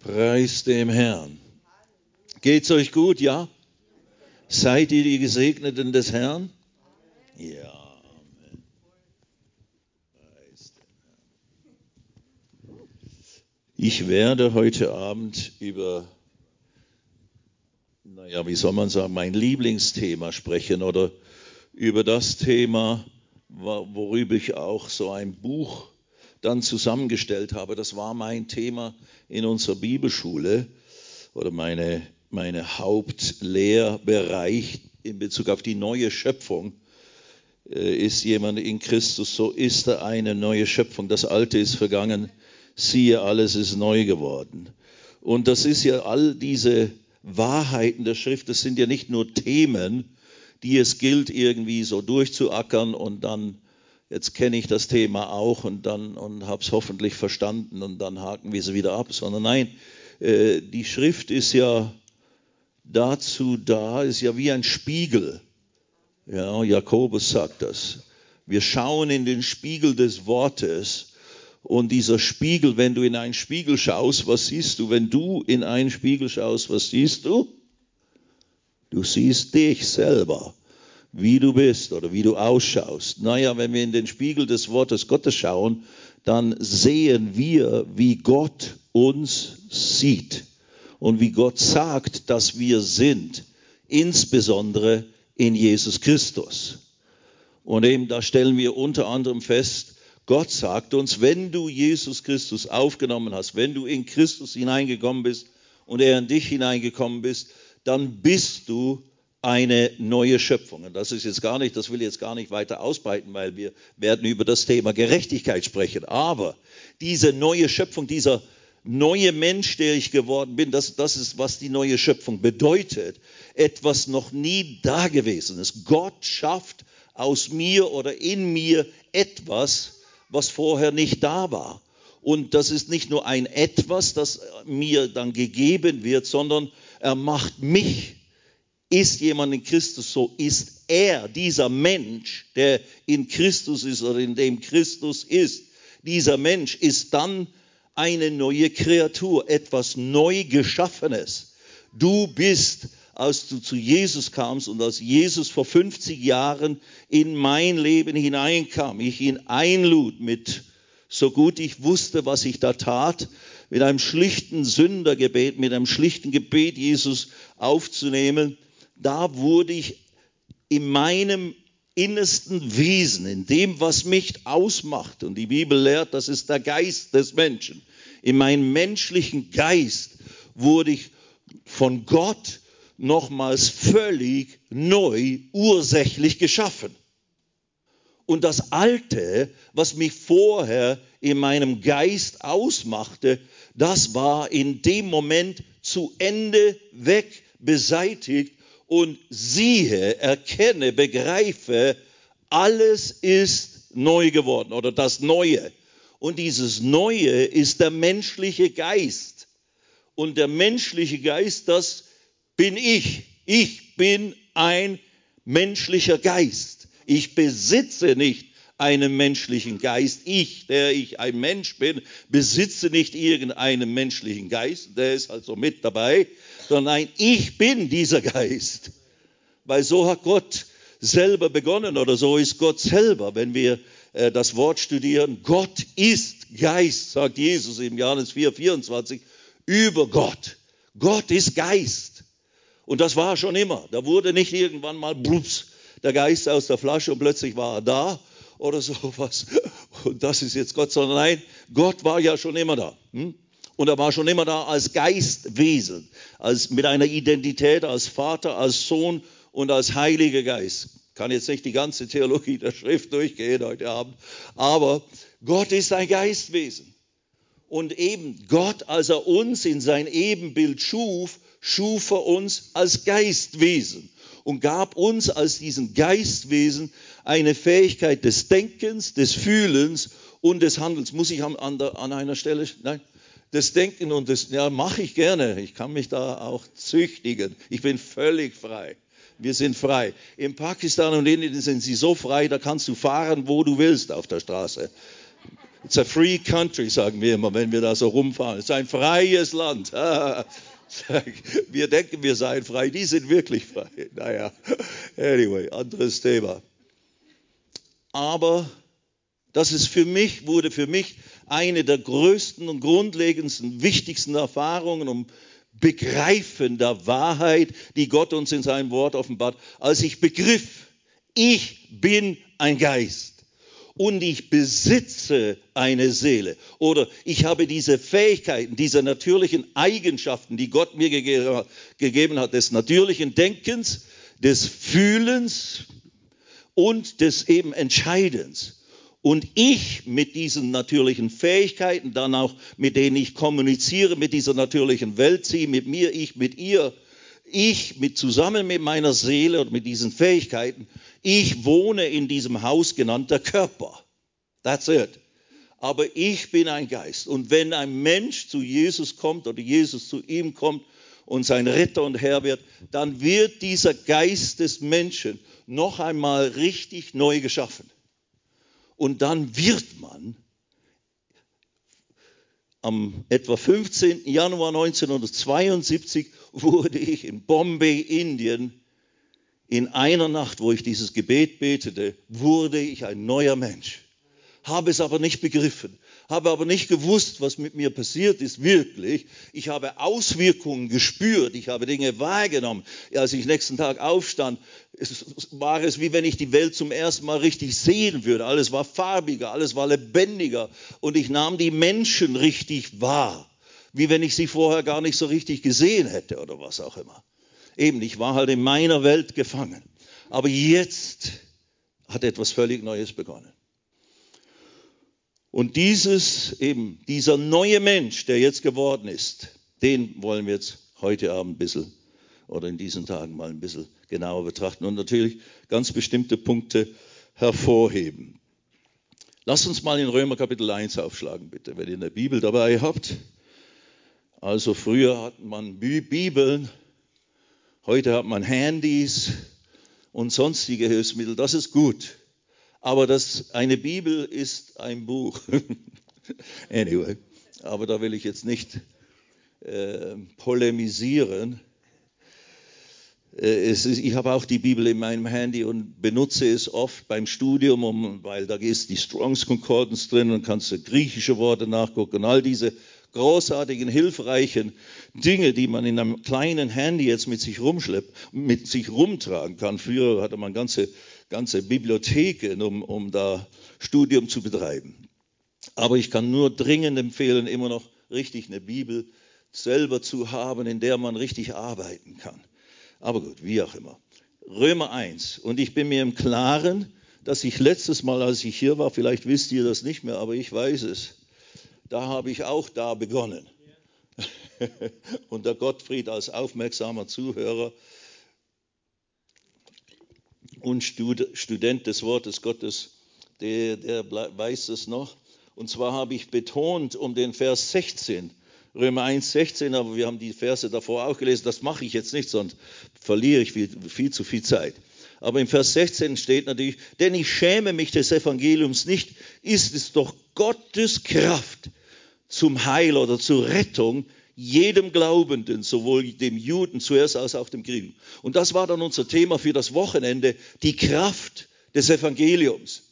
Preis dem Herrn. Geht's euch gut, ja? Seid ihr die Gesegneten des Herrn? Ja. Amen. Ich werde heute Abend über, naja, wie soll man sagen, mein Lieblingsthema sprechen oder über das Thema, worüber ich auch so ein Buch dann zusammengestellt habe. Das war mein Thema in unserer Bibelschule oder meine, meine Hauptlehrbereich in Bezug auf die neue Schöpfung. Äh, ist jemand in Christus, so ist er eine neue Schöpfung. Das Alte ist vergangen, siehe, alles ist neu geworden. Und das ist ja all diese Wahrheiten der Schrift, das sind ja nicht nur Themen, die es gilt irgendwie so durchzuackern und dann jetzt kenne ich das Thema auch und dann und habe es hoffentlich verstanden und dann haken wir sie wieder ab, sondern nein, äh, die Schrift ist ja dazu da, ist ja wie ein Spiegel. Ja, Jakobus sagt das. Wir schauen in den Spiegel des Wortes und dieser Spiegel, wenn du in einen Spiegel schaust, was siehst du? Wenn du in einen Spiegel schaust, was siehst du? Du siehst dich selber wie du bist oder wie du ausschaust. Naja, wenn wir in den Spiegel des Wortes Gottes schauen, dann sehen wir, wie Gott uns sieht und wie Gott sagt, dass wir sind, insbesondere in Jesus Christus. Und eben da stellen wir unter anderem fest, Gott sagt uns, wenn du Jesus Christus aufgenommen hast, wenn du in Christus hineingekommen bist und er in dich hineingekommen bist, dann bist du eine neue Schöpfung. Und das ist jetzt gar nicht, das will ich jetzt gar nicht weiter ausbreiten, weil wir werden über das Thema Gerechtigkeit sprechen. Aber diese neue Schöpfung, dieser neue Mensch, der ich geworden bin, das, das ist, was die neue Schöpfung bedeutet. Etwas noch nie Dagewesenes. Gott schafft aus mir oder in mir etwas, was vorher nicht da war. Und das ist nicht nur ein etwas, das mir dann gegeben wird, sondern er macht mich ist jemand in Christus, so ist er, dieser Mensch, der in Christus ist oder in dem Christus ist, dieser Mensch ist dann eine neue Kreatur, etwas neu geschaffenes. Du bist, als du zu Jesus kamst und als Jesus vor 50 Jahren in mein Leben hineinkam, ich ihn einlud mit, so gut ich wusste, was ich da tat, mit einem schlichten Sündergebet, mit einem schlichten Gebet, Jesus aufzunehmen, da wurde ich in meinem innersten Wesen, in dem, was mich ausmacht, und die Bibel lehrt, das ist der Geist des Menschen, in meinem menschlichen Geist wurde ich von Gott nochmals völlig neu ursächlich geschaffen. Und das Alte, was mich vorher in meinem Geist ausmachte, das war in dem Moment zu Ende weg, beseitigt und siehe, erkenne, begreife, alles ist neu geworden oder das Neue. Und dieses Neue ist der menschliche Geist. Und der menschliche Geist, das bin ich. Ich bin ein menschlicher Geist. Ich besitze nicht einen menschlichen Geist. Ich, der ich ein Mensch bin, besitze nicht irgendeinen menschlichen Geist. Der ist also mit dabei sondern nein, ich bin dieser Geist. Weil so hat Gott selber begonnen oder so ist Gott selber, wenn wir äh, das Wort studieren. Gott ist Geist, sagt Jesus im Johannes 4, 24, über Gott. Gott ist Geist. Und das war schon immer. Da wurde nicht irgendwann mal blups, der Geist aus der Flasche und plötzlich war er da oder sowas. Und das ist jetzt Gott, sondern nein, Gott war ja schon immer da. Hm? Und er war schon immer da als Geistwesen, als mit einer Identität als Vater, als Sohn und als Heiliger Geist. Kann jetzt nicht die ganze Theologie der Schrift durchgehen heute Abend, aber Gott ist ein Geistwesen. Und eben Gott, als er uns in sein Ebenbild schuf, schuf er uns als Geistwesen und gab uns als diesen Geistwesen eine Fähigkeit des Denkens, des Fühlens und des Handelns. Muss ich an, an einer Stelle, nein, das Denken und das, ja, mache ich gerne. Ich kann mich da auch züchtigen. Ich bin völlig frei. Wir sind frei. In Pakistan und Indien sind sie so frei, da kannst du fahren, wo du willst auf der Straße. It's a free country, sagen wir immer, wenn wir da so rumfahren. Es ist ein freies Land. Wir denken, wir seien frei, die sind wirklich frei. Naja, anyway, anderes Thema. Aber das ist für mich, wurde für mich eine der größten und grundlegendsten, wichtigsten Erfahrungen um Begreifen der Wahrheit, die Gott uns in seinem Wort offenbart, als ich begriff, ich bin ein Geist und ich besitze eine Seele oder ich habe diese Fähigkeiten, diese natürlichen Eigenschaften, die Gott mir gegeben hat, des natürlichen Denkens, des Fühlens und des eben Entscheidens. Und ich mit diesen natürlichen Fähigkeiten, dann auch mit denen ich kommuniziere, mit dieser natürlichen Welt, sie mit mir, ich mit ihr, ich mit zusammen mit meiner Seele und mit diesen Fähigkeiten, ich wohne in diesem Haus genannter Körper. That's it. Aber ich bin ein Geist. Und wenn ein Mensch zu Jesus kommt oder Jesus zu ihm kommt und sein Retter und Herr wird, dann wird dieser Geist des Menschen noch einmal richtig neu geschaffen. Und dann wird man am etwa 15. Januar 1972 wurde ich in Bombay, Indien, in einer Nacht, wo ich dieses Gebet betete, wurde ich ein neuer Mensch. Habe es aber nicht begriffen habe aber nicht gewusst, was mit mir passiert ist, wirklich. Ich habe Auswirkungen gespürt, ich habe Dinge wahrgenommen. Als ich nächsten Tag aufstand, war es wie wenn ich die Welt zum ersten Mal richtig sehen würde. Alles war farbiger, alles war lebendiger und ich nahm die Menschen richtig wahr, wie wenn ich sie vorher gar nicht so richtig gesehen hätte oder was auch immer. Eben, ich war halt in meiner Welt gefangen. Aber jetzt hat etwas völlig Neues begonnen. Und dieses eben, dieser neue Mensch, der jetzt geworden ist, den wollen wir jetzt heute Abend ein bisschen oder in diesen Tagen mal ein bisschen genauer betrachten und natürlich ganz bestimmte Punkte hervorheben. Lasst uns mal in Römer Kapitel 1 aufschlagen, bitte, wenn ihr eine Bibel dabei habt. Also früher hat man Bibeln, heute hat man Handys und sonstige Hilfsmittel. Das ist gut. Aber das, eine Bibel ist ein Buch. anyway, aber da will ich jetzt nicht äh, polemisieren. Äh, ist, ich habe auch die Bibel in meinem Handy und benutze es oft beim Studium, um, weil da ist die Strongs Concordance drin und kannst du griechische Worte nachgucken und all diese großartigen, hilfreichen Dinge, die man in einem kleinen Handy jetzt mit sich rumschleppt, mit sich rumtragen kann. Früher hatte man ganze ganze Bibliotheken, um, um da Studium zu betreiben. Aber ich kann nur dringend empfehlen, immer noch richtig eine Bibel selber zu haben, in der man richtig arbeiten kann. Aber gut, wie auch immer. Römer 1. Und ich bin mir im Klaren, dass ich letztes Mal, als ich hier war, vielleicht wisst ihr das nicht mehr, aber ich weiß es, da habe ich auch da begonnen. Und der Gottfried als aufmerksamer Zuhörer und Student des Wortes Gottes, der, der weiß es noch. Und zwar habe ich betont um den Vers 16, Römer 1, 16, aber wir haben die Verse davor auch gelesen. Das mache ich jetzt nicht, sonst verliere ich viel, viel zu viel Zeit. Aber im Vers 16 steht natürlich, denn ich schäme mich des Evangeliums nicht, ist es doch Gottes Kraft zum Heil oder zur Rettung jedem Glaubenden, sowohl dem Juden zuerst als auch dem Griechen. Und das war dann unser Thema für das Wochenende, die Kraft des Evangeliums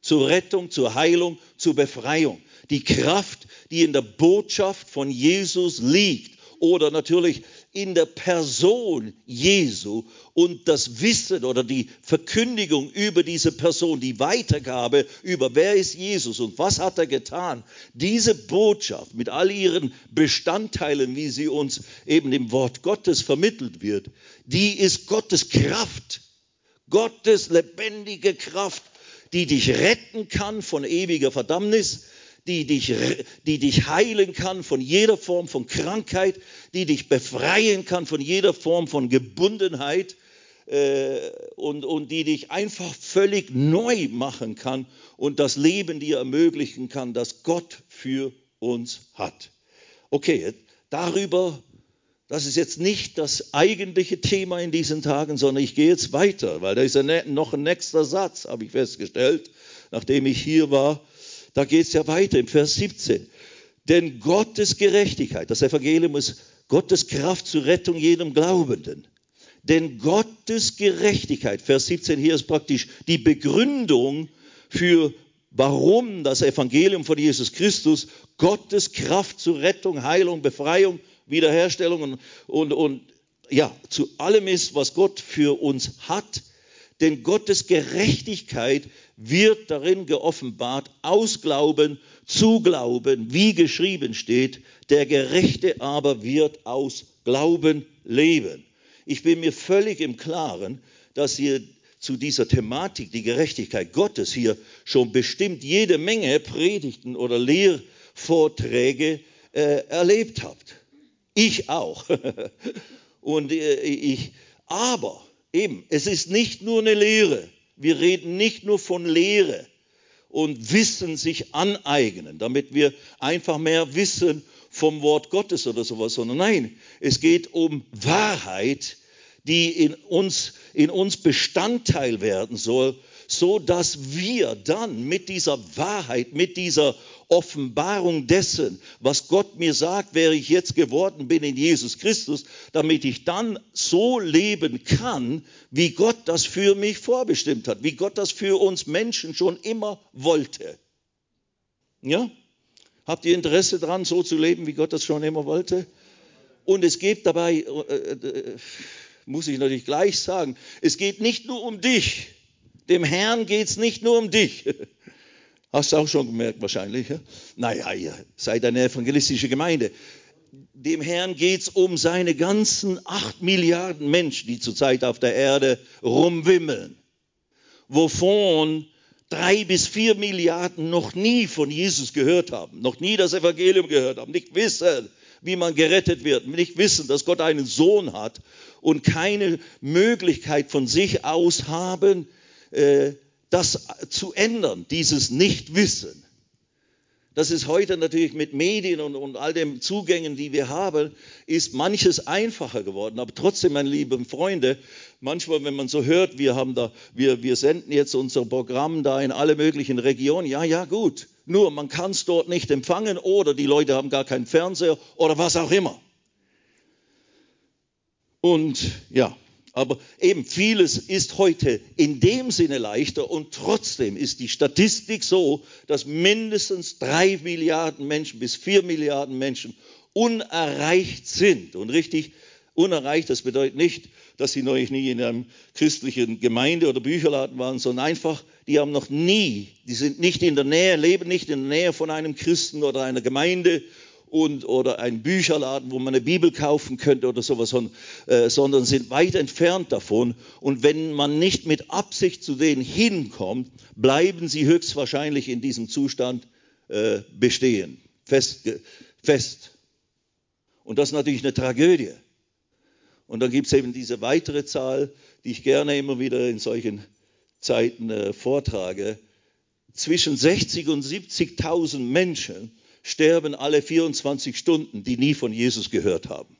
zur Rettung, zur Heilung, zur Befreiung. Die Kraft, die in der Botschaft von Jesus liegt oder natürlich in der Person Jesu und das Wissen oder die Verkündigung über diese Person, die Weitergabe über wer ist Jesus und was hat er getan, diese Botschaft mit all ihren Bestandteilen, wie sie uns eben im Wort Gottes vermittelt wird, die ist Gottes Kraft, Gottes lebendige Kraft, die dich retten kann von ewiger Verdammnis, die dich, die dich heilen kann von jeder Form von Krankheit, die dich befreien kann von jeder Form von Gebundenheit äh, und, und die dich einfach völlig neu machen kann und das Leben dir ermöglichen kann, das Gott für uns hat. Okay, darüber, das ist jetzt nicht das eigentliche Thema in diesen Tagen, sondern ich gehe jetzt weiter, weil da ist noch ein nächster Satz, habe ich festgestellt, nachdem ich hier war da geht es ja weiter im Vers 17. Denn Gottes Gerechtigkeit, das Evangelium ist Gottes Kraft zur Rettung jedem Glaubenden. Denn Gottes Gerechtigkeit, Vers 17 hier ist praktisch die Begründung für warum das Evangelium von Jesus Christus Gottes Kraft zur Rettung, Heilung, Befreiung, Wiederherstellung und, und, und ja, zu allem ist, was Gott für uns hat. Denn Gottes Gerechtigkeit wird darin geoffenbart, aus Glauben zu Glauben, wie geschrieben steht, der Gerechte aber wird aus Glauben leben. Ich bin mir völlig im Klaren, dass hier zu dieser Thematik, die Gerechtigkeit Gottes, hier schon bestimmt jede Menge Predigten oder Lehrvorträge äh, erlebt habt. Ich auch. Und äh, ich, aber eben, es ist nicht nur eine Lehre. Wir reden nicht nur von Lehre und Wissen sich aneignen, damit wir einfach mehr wissen vom Wort Gottes oder sowas, sondern nein, es geht um Wahrheit, die in uns, in uns Bestandteil werden soll, so dass wir dann mit dieser Wahrheit, mit dieser Offenbarung dessen, was Gott mir sagt, wer ich jetzt geworden bin in Jesus Christus, damit ich dann so leben kann, wie Gott das für mich vorbestimmt hat, wie Gott das für uns Menschen schon immer wollte. Ja? Habt ihr Interesse daran, so zu leben, wie Gott das schon immer wollte? Und es geht dabei, äh, äh, muss ich natürlich gleich sagen, es geht nicht nur um dich. Dem Herrn geht es nicht nur um dich. Hast du auch schon gemerkt wahrscheinlich. Ja? Naja, ihr seid eine evangelistische Gemeinde. Dem Herrn geht es um seine ganzen acht Milliarden Menschen, die zurzeit auf der Erde rumwimmeln, wovon drei bis vier Milliarden noch nie von Jesus gehört haben, noch nie das Evangelium gehört haben, nicht wissen, wie man gerettet wird, nicht wissen, dass Gott einen Sohn hat und keine Möglichkeit von sich aus haben, das zu ändern, dieses Nichtwissen. Das ist heute natürlich mit Medien und, und all den Zugängen, die wir haben, ist manches einfacher geworden. Aber trotzdem, meine lieben Freunde, manchmal, wenn man so hört, wir haben da, wir, wir senden jetzt unser Programm da in alle möglichen Regionen. Ja, ja, gut. Nur man kann es dort nicht empfangen oder die Leute haben gar keinen Fernseher oder was auch immer. Und ja, aber eben vieles ist heute in dem Sinne leichter und trotzdem ist die Statistik so, dass mindestens drei Milliarden Menschen bis vier Milliarden Menschen unerreicht sind. Und richtig unerreicht, das bedeutet nicht, dass sie noch nie in einem christlichen Gemeinde oder Bücherladen waren, sondern einfach, die haben noch nie, die sind nicht in der Nähe, leben nicht in der Nähe von einem Christen oder einer Gemeinde und, oder ein Bücherladen, wo man eine Bibel kaufen könnte oder sowas, sondern, äh, sondern sind weit entfernt davon. Und wenn man nicht mit Absicht zu denen hinkommt, bleiben sie höchstwahrscheinlich in diesem Zustand äh, bestehen, fest, fest. Und das ist natürlich eine Tragödie. Und dann gibt es eben diese weitere Zahl, die ich gerne immer wieder in solchen Zeiten äh, vortrage. Zwischen 60 und 70.000 Menschen sterben alle 24 Stunden, die nie von Jesus gehört haben.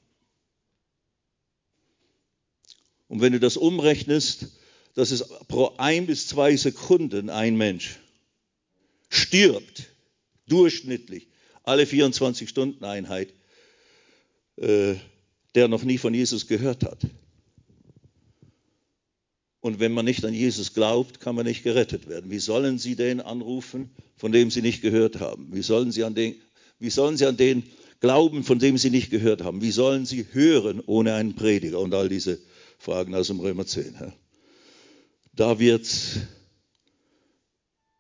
Und wenn du das umrechnest, das ist pro ein bis zwei Sekunden ein Mensch stirbt, durchschnittlich, alle 24 Stunden Einheit, äh, der noch nie von Jesus gehört hat. Und wenn man nicht an Jesus glaubt, kann man nicht gerettet werden. Wie sollen Sie den anrufen, von dem Sie nicht gehört haben? Wie sollen Sie an den, wie sollen Sie an den glauben, von dem Sie nicht gehört haben? Wie sollen Sie hören ohne einen Prediger? Und all diese Fragen aus dem Römer 10. Da wird,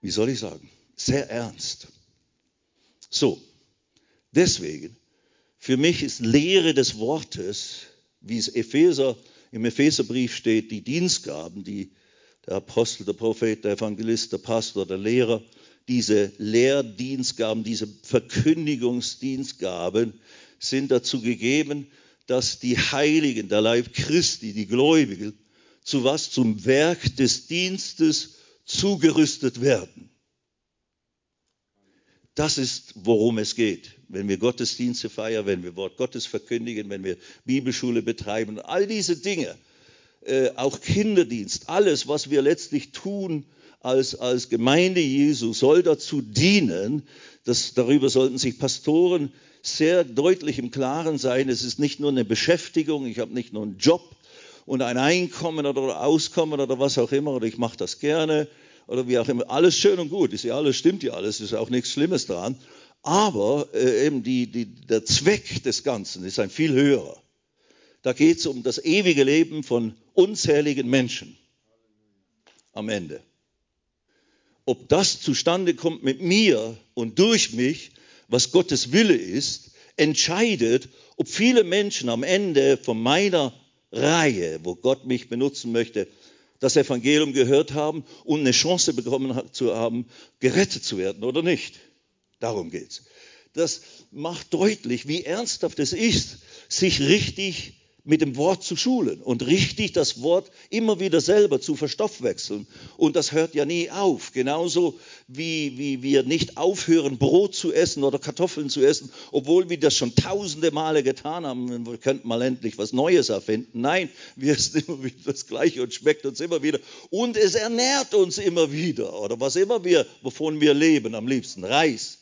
wie soll ich sagen, sehr ernst. So, deswegen, für mich ist Lehre des Wortes, wie es Epheser im Epheserbrief steht, die Dienstgaben, die der Apostel, der Prophet, der Evangelist, der Pastor, der Lehrer, diese Lehrdienstgaben, diese Verkündigungsdienstgaben sind dazu gegeben, dass die Heiligen, der Leib Christi, die Gläubigen, zu was? Zum Werk des Dienstes zugerüstet werden. Das ist, worum es geht. Wenn wir Gottesdienste feiern, wenn wir Wort Gottes verkündigen, wenn wir Bibelschule betreiben, all diese Dinge, äh, auch Kinderdienst, alles, was wir letztlich tun als, als Gemeinde Jesu soll dazu dienen, dass darüber sollten sich Pastoren sehr deutlich im Klaren sein. Es ist nicht nur eine Beschäftigung, ich habe nicht nur einen Job und ein Einkommen oder Auskommen oder was auch immer, oder ich mache das gerne oder wie auch immer. Alles schön und gut, ist ja alles, stimmt ja alles, ist auch nichts Schlimmes daran. Aber äh, eben die, die, der Zweck des Ganzen ist ein viel höherer. Da geht es um das ewige Leben von unzähligen Menschen am Ende. Ob das zustande kommt mit mir und durch mich, was Gottes Wille ist, entscheidet, ob viele Menschen am Ende von meiner Reihe, wo Gott mich benutzen möchte, das Evangelium gehört haben und eine Chance bekommen zu haben, gerettet zu werden oder nicht. Darum geht's. Das macht deutlich, wie ernsthaft es ist, sich richtig mit dem Wort zu schulen und richtig das Wort immer wieder selber zu verstoffwechseln. Und das hört ja nie auf. Genauso wie, wie wir nicht aufhören, Brot zu essen oder Kartoffeln zu essen, obwohl wir das schon tausende Male getan haben. Wir könnten mal endlich was Neues erfinden. Nein, wir essen immer wieder das Gleiche und schmeckt uns immer wieder. Und es ernährt uns immer wieder. Oder was immer wir, wovon wir leben am liebsten. Reis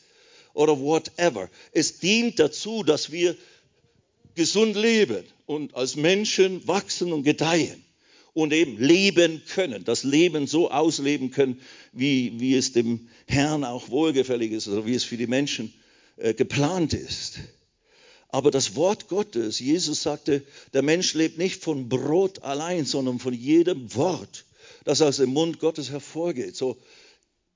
oder whatever. Es dient dazu, dass wir gesund leben und als Menschen wachsen und gedeihen und eben leben können, das Leben so ausleben können, wie, wie es dem Herrn auch wohlgefällig ist oder wie es für die Menschen äh, geplant ist. Aber das Wort Gottes, Jesus sagte, der Mensch lebt nicht von Brot allein, sondern von jedem Wort, das aus dem Mund Gottes hervorgeht. So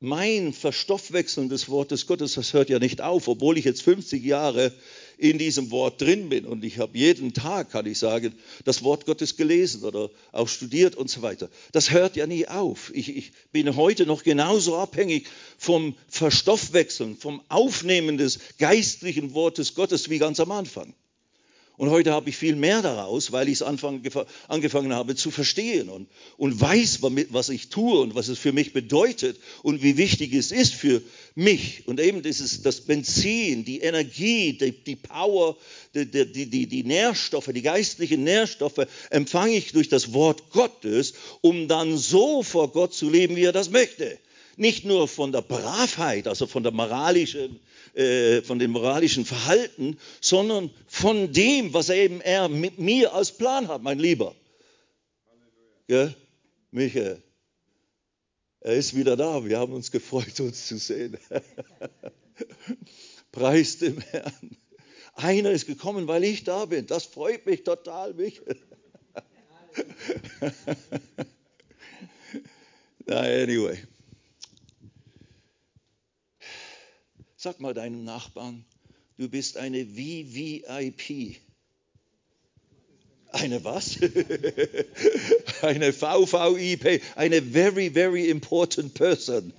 mein Verstoffwechseln des Wortes Gottes, das hört ja nicht auf, obwohl ich jetzt 50 Jahre in diesem Wort drin bin und ich habe jeden Tag, kann ich sagen, das Wort Gottes gelesen oder auch studiert und so weiter. Das hört ja nie auf. Ich, ich bin heute noch genauso abhängig vom Verstoffwechseln, vom Aufnehmen des geistlichen Wortes Gottes wie ganz am Anfang. Und heute habe ich viel mehr daraus, weil ich es angefangen habe zu verstehen und, und weiß, was ich tue und was es für mich bedeutet und wie wichtig es ist für mich. Und eben dieses, das Benzin, die Energie, die, die Power, die, die, die, die Nährstoffe, die geistlichen Nährstoffe empfange ich durch das Wort Gottes, um dann so vor Gott zu leben, wie er das möchte. Nicht nur von der Bravheit, also von der moralischen äh, von dem moralischen Verhalten, sondern von dem, was er eben er mit mir als Plan hat, mein Lieber. Ja, Michael, er ist wieder da. Wir haben uns gefreut, uns zu sehen. Preis dem Herrn. Einer ist gekommen, weil ich da bin. Das freut mich total, Michael. Anyway. Sag mal deinem Nachbarn, du bist eine VVIP. Eine was? eine VVIP, eine very, very important person.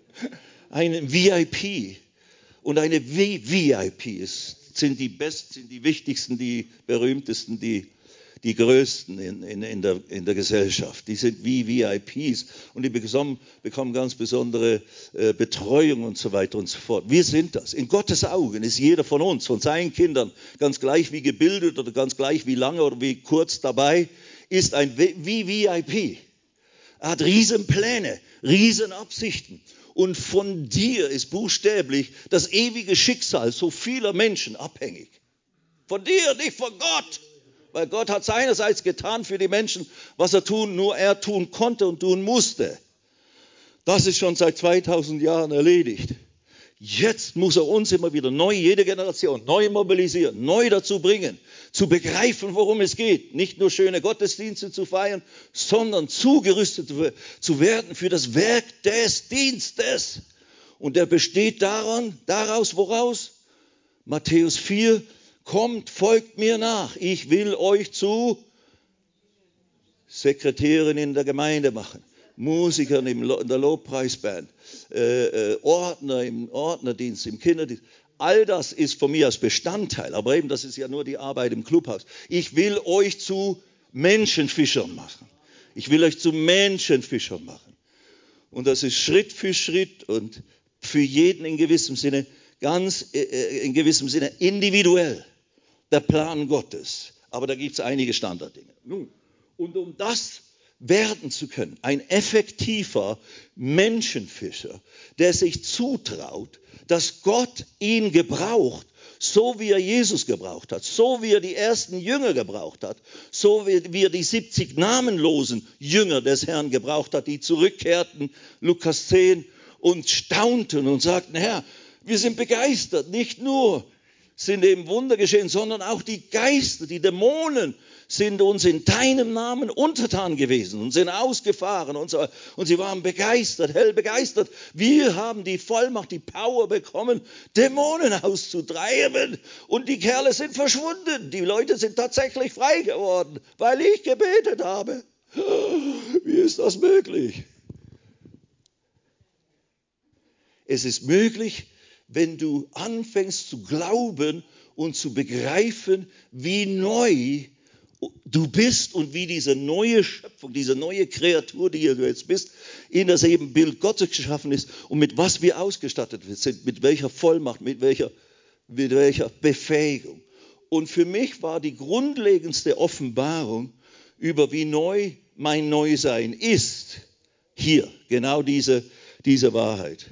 Eine VIP. Und eine VVIP sind die besten, sind die wichtigsten, die berühmtesten, die die Größten in, in, in, der, in der Gesellschaft. Die sind wie VIPs und die bekommen, bekommen ganz besondere äh, Betreuung und so weiter und so fort. Wir sind das. In Gottes Augen ist jeder von uns, von seinen Kindern, ganz gleich wie gebildet oder ganz gleich wie lange oder wie kurz dabei, ist ein wie VIP. Er hat Riesenpläne, Riesenabsichten. Und von dir ist buchstäblich das ewige Schicksal so vieler Menschen abhängig. Von dir, nicht von Gott. Weil Gott hat seinerseits getan für die Menschen, was er tun, nur er tun konnte und tun musste. Das ist schon seit 2000 Jahren erledigt. Jetzt muss er uns immer wieder neu, jede Generation, neu mobilisieren, neu dazu bringen, zu begreifen, worum es geht. Nicht nur schöne Gottesdienste zu feiern, sondern zugerüstet zu werden für das Werk des Dienstes. Und der besteht daran, daraus, woraus? Matthäus 4, kommt, folgt mir nach. Ich will euch zu Sekretärin in der Gemeinde machen, Musikern in der Lobpreisband, äh, äh, Ordner im Ordnerdienst, im Kinderdienst. All das ist von mir als Bestandteil, aber eben das ist ja nur die Arbeit im Clubhaus. Ich will euch zu Menschenfischern machen. Ich will euch zu Menschenfischern machen. Und das ist Schritt für Schritt und für jeden in gewissem Sinne, ganz äh, äh in gewissem Sinne individuell der Plan Gottes. Aber da gibt es einige Standarddinge. Nun, und um das werden zu können. Ein effektiver Menschenfischer, der sich zutraut, dass Gott ihn gebraucht, so wie er Jesus gebraucht hat, so wie er die ersten Jünger gebraucht hat, so wie er die 70 namenlosen Jünger des Herrn gebraucht hat, die zurückkehrten, Lukas 10, und staunten und sagten, Herr, wir sind begeistert, nicht nur sind eben Wunder geschehen, sondern auch die Geister, die Dämonen sind uns in deinem Namen untertan gewesen und sind ausgefahren und so. Und sie waren begeistert, hell begeistert. Wir haben die Vollmacht, die Power bekommen, Dämonen auszutreiben. Und die Kerle sind verschwunden. Die Leute sind tatsächlich frei geworden, weil ich gebetet habe. Wie ist das möglich? Es ist möglich, wenn du anfängst zu glauben und zu begreifen, wie neu du bist und wie diese neue Schöpfung, diese neue Kreatur, die du jetzt bist, in das eben Bild Gottes geschaffen ist und mit was wir ausgestattet sind, mit welcher Vollmacht, mit welcher, mit welcher Befähigung. Und für mich war die grundlegendste Offenbarung über wie neu mein Neusein ist, hier, genau diese, diese Wahrheit.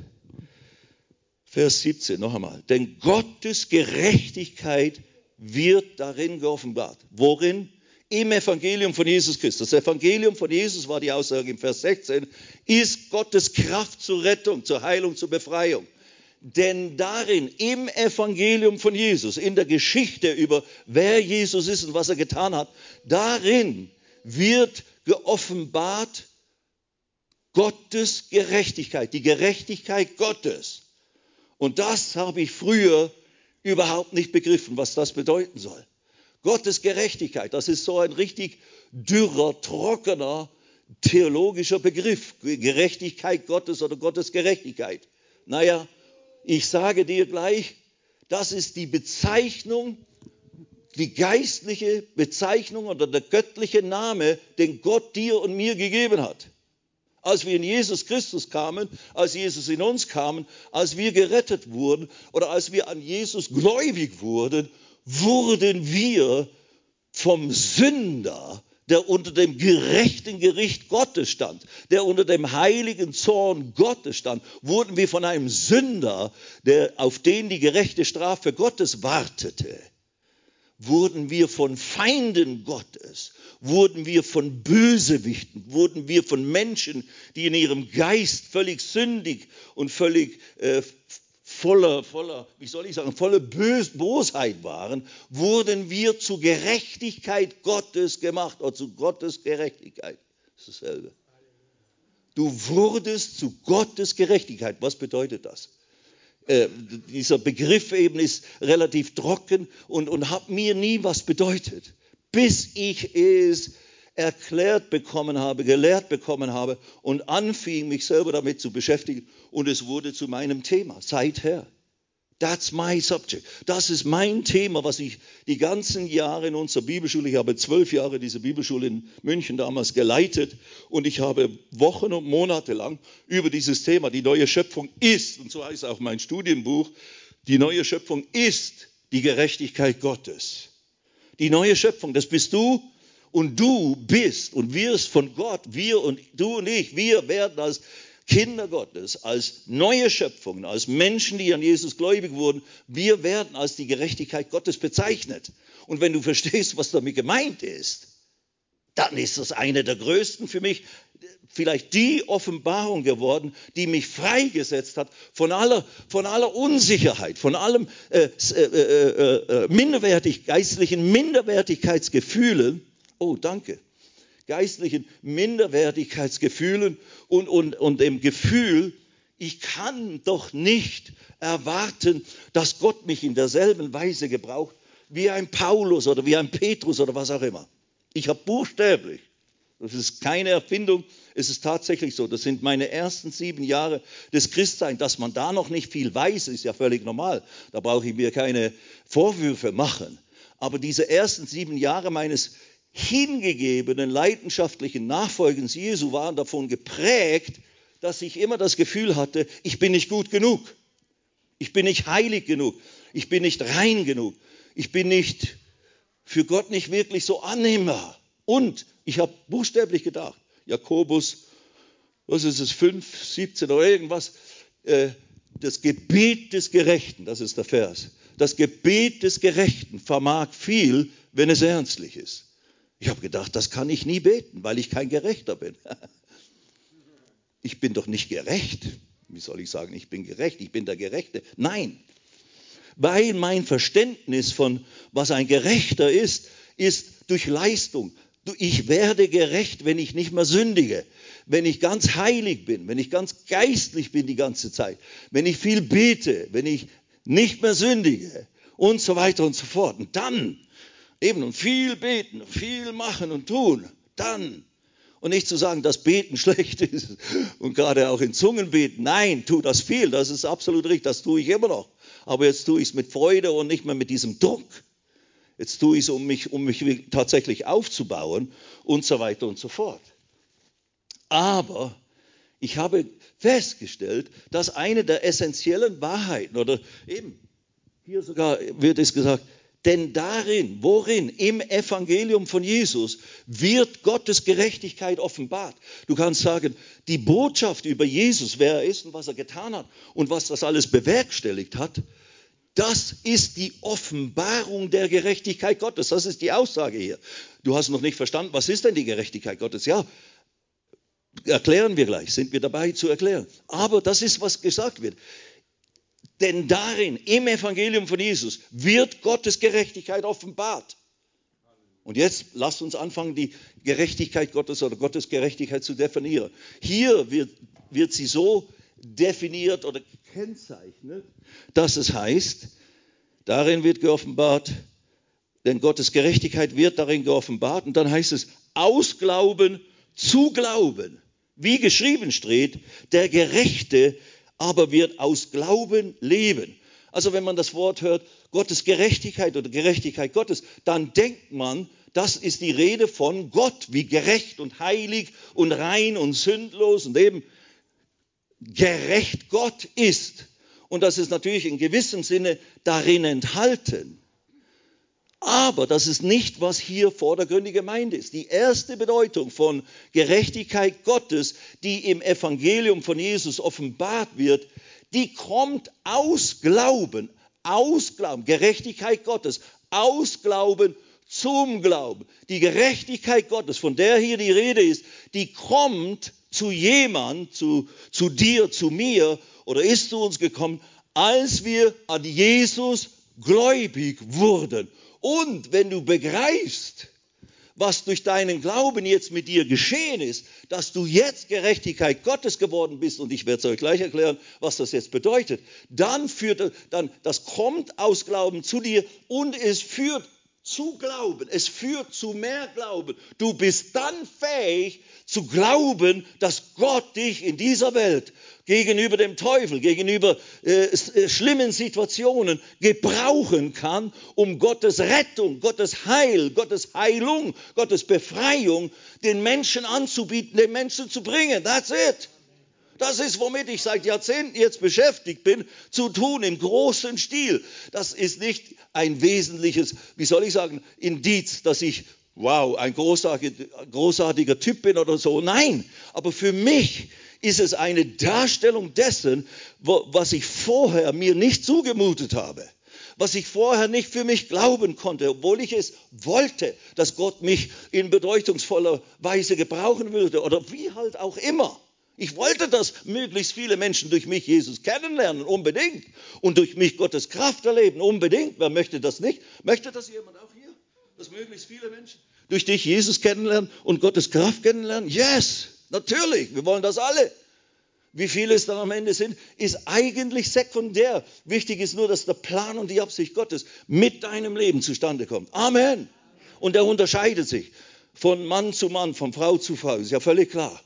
Vers 17 noch einmal. Denn Gottes Gerechtigkeit wird darin geoffenbart. Worin? Im Evangelium von Jesus Christus. Das Evangelium von Jesus war die Aussage im Vers 16, ist Gottes Kraft zur Rettung, zur Heilung, zur Befreiung. Denn darin, im Evangelium von Jesus, in der Geschichte über wer Jesus ist und was er getan hat, darin wird geoffenbart Gottes Gerechtigkeit, die Gerechtigkeit Gottes. Und das habe ich früher überhaupt nicht begriffen, was das bedeuten soll. Gottes Gerechtigkeit, das ist so ein richtig dürrer, trockener theologischer Begriff. Gerechtigkeit Gottes oder Gottes Gerechtigkeit. Naja, ich sage dir gleich, das ist die Bezeichnung, die geistliche Bezeichnung oder der göttliche Name, den Gott dir und mir gegeben hat. Als wir in Jesus Christus kamen, als Jesus in uns kam, als wir gerettet wurden oder als wir an Jesus gläubig wurden, wurden wir vom Sünder, der unter dem gerechten Gericht Gottes stand, der unter dem heiligen Zorn Gottes stand, wurden wir von einem Sünder, der auf den die gerechte Strafe Gottes wartete, wurden wir von Feinden Gottes, wurden wir von Bösewichten, wurden wir von Menschen, die in ihrem Geist völlig sündig und völlig äh, voller, voller, wie soll ich sagen, voller Bös Bosheit waren, wurden wir zur Gerechtigkeit Gottes gemacht oder zu Gottes Gerechtigkeit. Das ist dasselbe. Du wurdest zu Gottes Gerechtigkeit. Was bedeutet das? Äh, dieser Begriff eben ist relativ trocken und, und hat mir nie was bedeutet, bis ich es erklärt bekommen habe, gelehrt bekommen habe und anfing, mich selber damit zu beschäftigen und es wurde zu meinem Thema, seither. That's my subject. Das ist mein Thema, was ich die ganzen Jahre in unserer Bibelschule, ich habe zwölf Jahre diese Bibelschule in München damals geleitet und ich habe Wochen und Monate lang über dieses Thema, die neue Schöpfung ist, und so heißt auch mein Studienbuch, die neue Schöpfung ist die Gerechtigkeit Gottes. Die neue Schöpfung, das bist du und du bist und wirst von Gott, wir und du und ich, wir werden als Kinder Gottes, als neue Schöpfungen, als Menschen, die an Jesus gläubig wurden, wir werden als die Gerechtigkeit Gottes bezeichnet. Und wenn du verstehst, was damit gemeint ist, dann ist das eine der größten für mich, vielleicht die Offenbarung geworden, die mich freigesetzt hat von aller, von aller Unsicherheit, von allem äh, äh, äh, äh minderwertig, geistlichen Minderwertigkeitsgefühlen. Oh, danke geistlichen Minderwertigkeitsgefühlen und, und, und dem Gefühl, ich kann doch nicht erwarten, dass Gott mich in derselben Weise gebraucht wie ein Paulus oder wie ein Petrus oder was auch immer. Ich habe buchstäblich, das ist keine Erfindung, es ist tatsächlich so, das sind meine ersten sieben Jahre des Christseins, dass man da noch nicht viel weiß, ist ja völlig normal. Da brauche ich mir keine Vorwürfe machen. Aber diese ersten sieben Jahre meines hingegebenen, leidenschaftlichen Nachfolgens Jesu waren davon geprägt, dass ich immer das Gefühl hatte, ich bin nicht gut genug. Ich bin nicht heilig genug. Ich bin nicht rein genug. Ich bin nicht für Gott nicht wirklich so annehmbar. Und ich habe buchstäblich gedacht, Jakobus, was ist es, 5, 17 oder irgendwas, äh, das Gebet des Gerechten, das ist der Vers, das Gebet des Gerechten vermag viel, wenn es ernstlich ist. Ich habe gedacht, das kann ich nie beten, weil ich kein Gerechter bin. Ich bin doch nicht gerecht. Wie soll ich sagen, ich bin gerecht, ich bin der Gerechte? Nein, weil mein Verständnis von, was ein Gerechter ist, ist durch Leistung. Ich werde gerecht, wenn ich nicht mehr sündige, wenn ich ganz heilig bin, wenn ich ganz geistlich bin die ganze Zeit, wenn ich viel bete, wenn ich nicht mehr sündige und so weiter und so fort. Und dann eben und viel beten, viel machen und tun, dann und nicht zu sagen, dass Beten schlecht ist und gerade auch in Zungen beten. Nein, tu das viel, das ist absolut richtig, das tue ich immer noch. Aber jetzt tue ich es mit Freude und nicht mehr mit diesem Druck. Jetzt tue ich es, um mich, um mich tatsächlich aufzubauen und so weiter und so fort. Aber ich habe festgestellt, dass eine der essentiellen Wahrheiten, oder eben hier sogar wird es gesagt, denn darin, worin? Im Evangelium von Jesus wird Gottes Gerechtigkeit offenbart. Du kannst sagen, die Botschaft über Jesus, wer er ist und was er getan hat und was das alles bewerkstelligt hat, das ist die Offenbarung der Gerechtigkeit Gottes. Das ist die Aussage hier. Du hast noch nicht verstanden, was ist denn die Gerechtigkeit Gottes? Ja, erklären wir gleich, sind wir dabei zu erklären. Aber das ist, was gesagt wird. Denn darin, im Evangelium von Jesus, wird Gottes Gerechtigkeit offenbart. Und jetzt lasst uns anfangen, die Gerechtigkeit Gottes oder Gottes Gerechtigkeit zu definieren. Hier wird, wird sie so definiert oder gekennzeichnet, dass es heißt, darin wird geoffenbart, denn Gottes Gerechtigkeit wird darin geoffenbart. Und dann heißt es, aus Glauben zu Glauben. Wie geschrieben steht, der Gerechte aber wird aus Glauben leben. Also wenn man das Wort hört, Gottes Gerechtigkeit oder Gerechtigkeit Gottes, dann denkt man, das ist die Rede von Gott, wie gerecht und heilig und rein und sündlos und eben gerecht Gott ist. Und das ist natürlich in gewissem Sinne darin enthalten. Aber das ist nicht, was hier vordergründig gemeint ist. Die erste Bedeutung von Gerechtigkeit Gottes, die im Evangelium von Jesus offenbart wird, die kommt aus Glauben, aus Glauben, Gerechtigkeit Gottes, aus Glauben zum Glauben. Die Gerechtigkeit Gottes, von der hier die Rede ist, die kommt zu jemand, zu, zu dir, zu mir oder ist zu uns gekommen, als wir an Jesus gläubig wurden. Und wenn du begreifst, was durch deinen Glauben jetzt mit dir geschehen ist, dass du jetzt Gerechtigkeit Gottes geworden bist, und ich werde es euch gleich erklären, was das jetzt bedeutet, dann führt, dann, das kommt aus Glauben zu dir und es führt zu Glauben, es führt zu mehr Glauben. Du bist dann fähig zu glauben, dass Gott dich in dieser Welt gegenüber dem Teufel, gegenüber äh, äh, schlimmen Situationen gebrauchen kann, um Gottes Rettung, Gottes Heil, Gottes Heilung, Gottes Befreiung den Menschen anzubieten, den Menschen zu bringen. That's it. Das ist, womit ich seit Jahrzehnten jetzt beschäftigt bin, zu tun im großen Stil. Das ist nicht ein wesentliches, wie soll ich sagen, Indiz, dass ich, wow, ein großartiger, großartiger Typ bin oder so. Nein, aber für mich ist es eine Darstellung dessen, was ich vorher mir nicht zugemutet habe was ich vorher nicht für mich glauben konnte, obwohl ich es wollte, dass Gott mich in bedeutungsvoller Weise gebrauchen würde oder wie halt auch immer. Ich wollte, dass möglichst viele Menschen durch mich Jesus kennenlernen, unbedingt. Und durch mich Gottes Kraft erleben, unbedingt. Wer möchte das nicht? Möchte das jemand auch hier? Dass möglichst viele Menschen durch dich Jesus kennenlernen und Gottes Kraft kennenlernen? Yes, natürlich. Wir wollen das alle. Wie viele es dann am Ende sind, ist eigentlich sekundär. Wichtig ist nur, dass der Plan und die Absicht Gottes mit deinem Leben zustande kommt. Amen. Und er unterscheidet sich von Mann zu Mann, von Frau zu Frau. Ist ja völlig klar.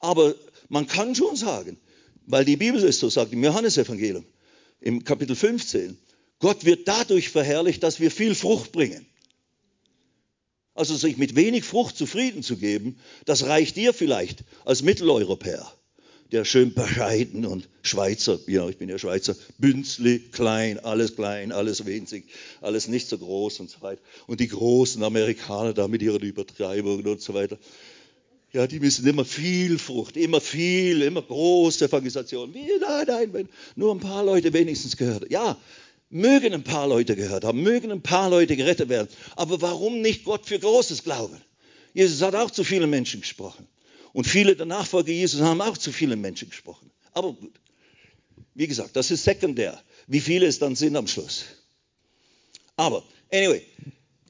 Aber man kann schon sagen, weil die Bibel es so sagt, im Johannesevangelium, im Kapitel 15, Gott wird dadurch verherrlicht, dass wir viel Frucht bringen. Also sich mit wenig Frucht zufrieden zu geben, das reicht dir vielleicht als Mitteleuropäer der schön bescheiden und Schweizer, ja, ich bin ja Schweizer, Bünzli, klein, alles klein, alles winzig, alles nicht so groß und so weiter. Und die großen Amerikaner da mit ihren Übertreibungen und so weiter. Ja, die müssen immer viel Frucht, immer viel, immer große Evangelisation. Wie, nein, nein, wenn nur ein paar Leute wenigstens gehört. Ja, mögen ein paar Leute gehört haben, mögen ein paar Leute gerettet werden. Aber warum nicht Gott für Großes glauben? Jesus hat auch zu vielen Menschen gesprochen. Und viele der Nachfolger Jesus haben auch zu vielen Menschen gesprochen. Aber gut, wie gesagt, das ist sekundär, wie viele es dann sind am Schluss. Aber, anyway,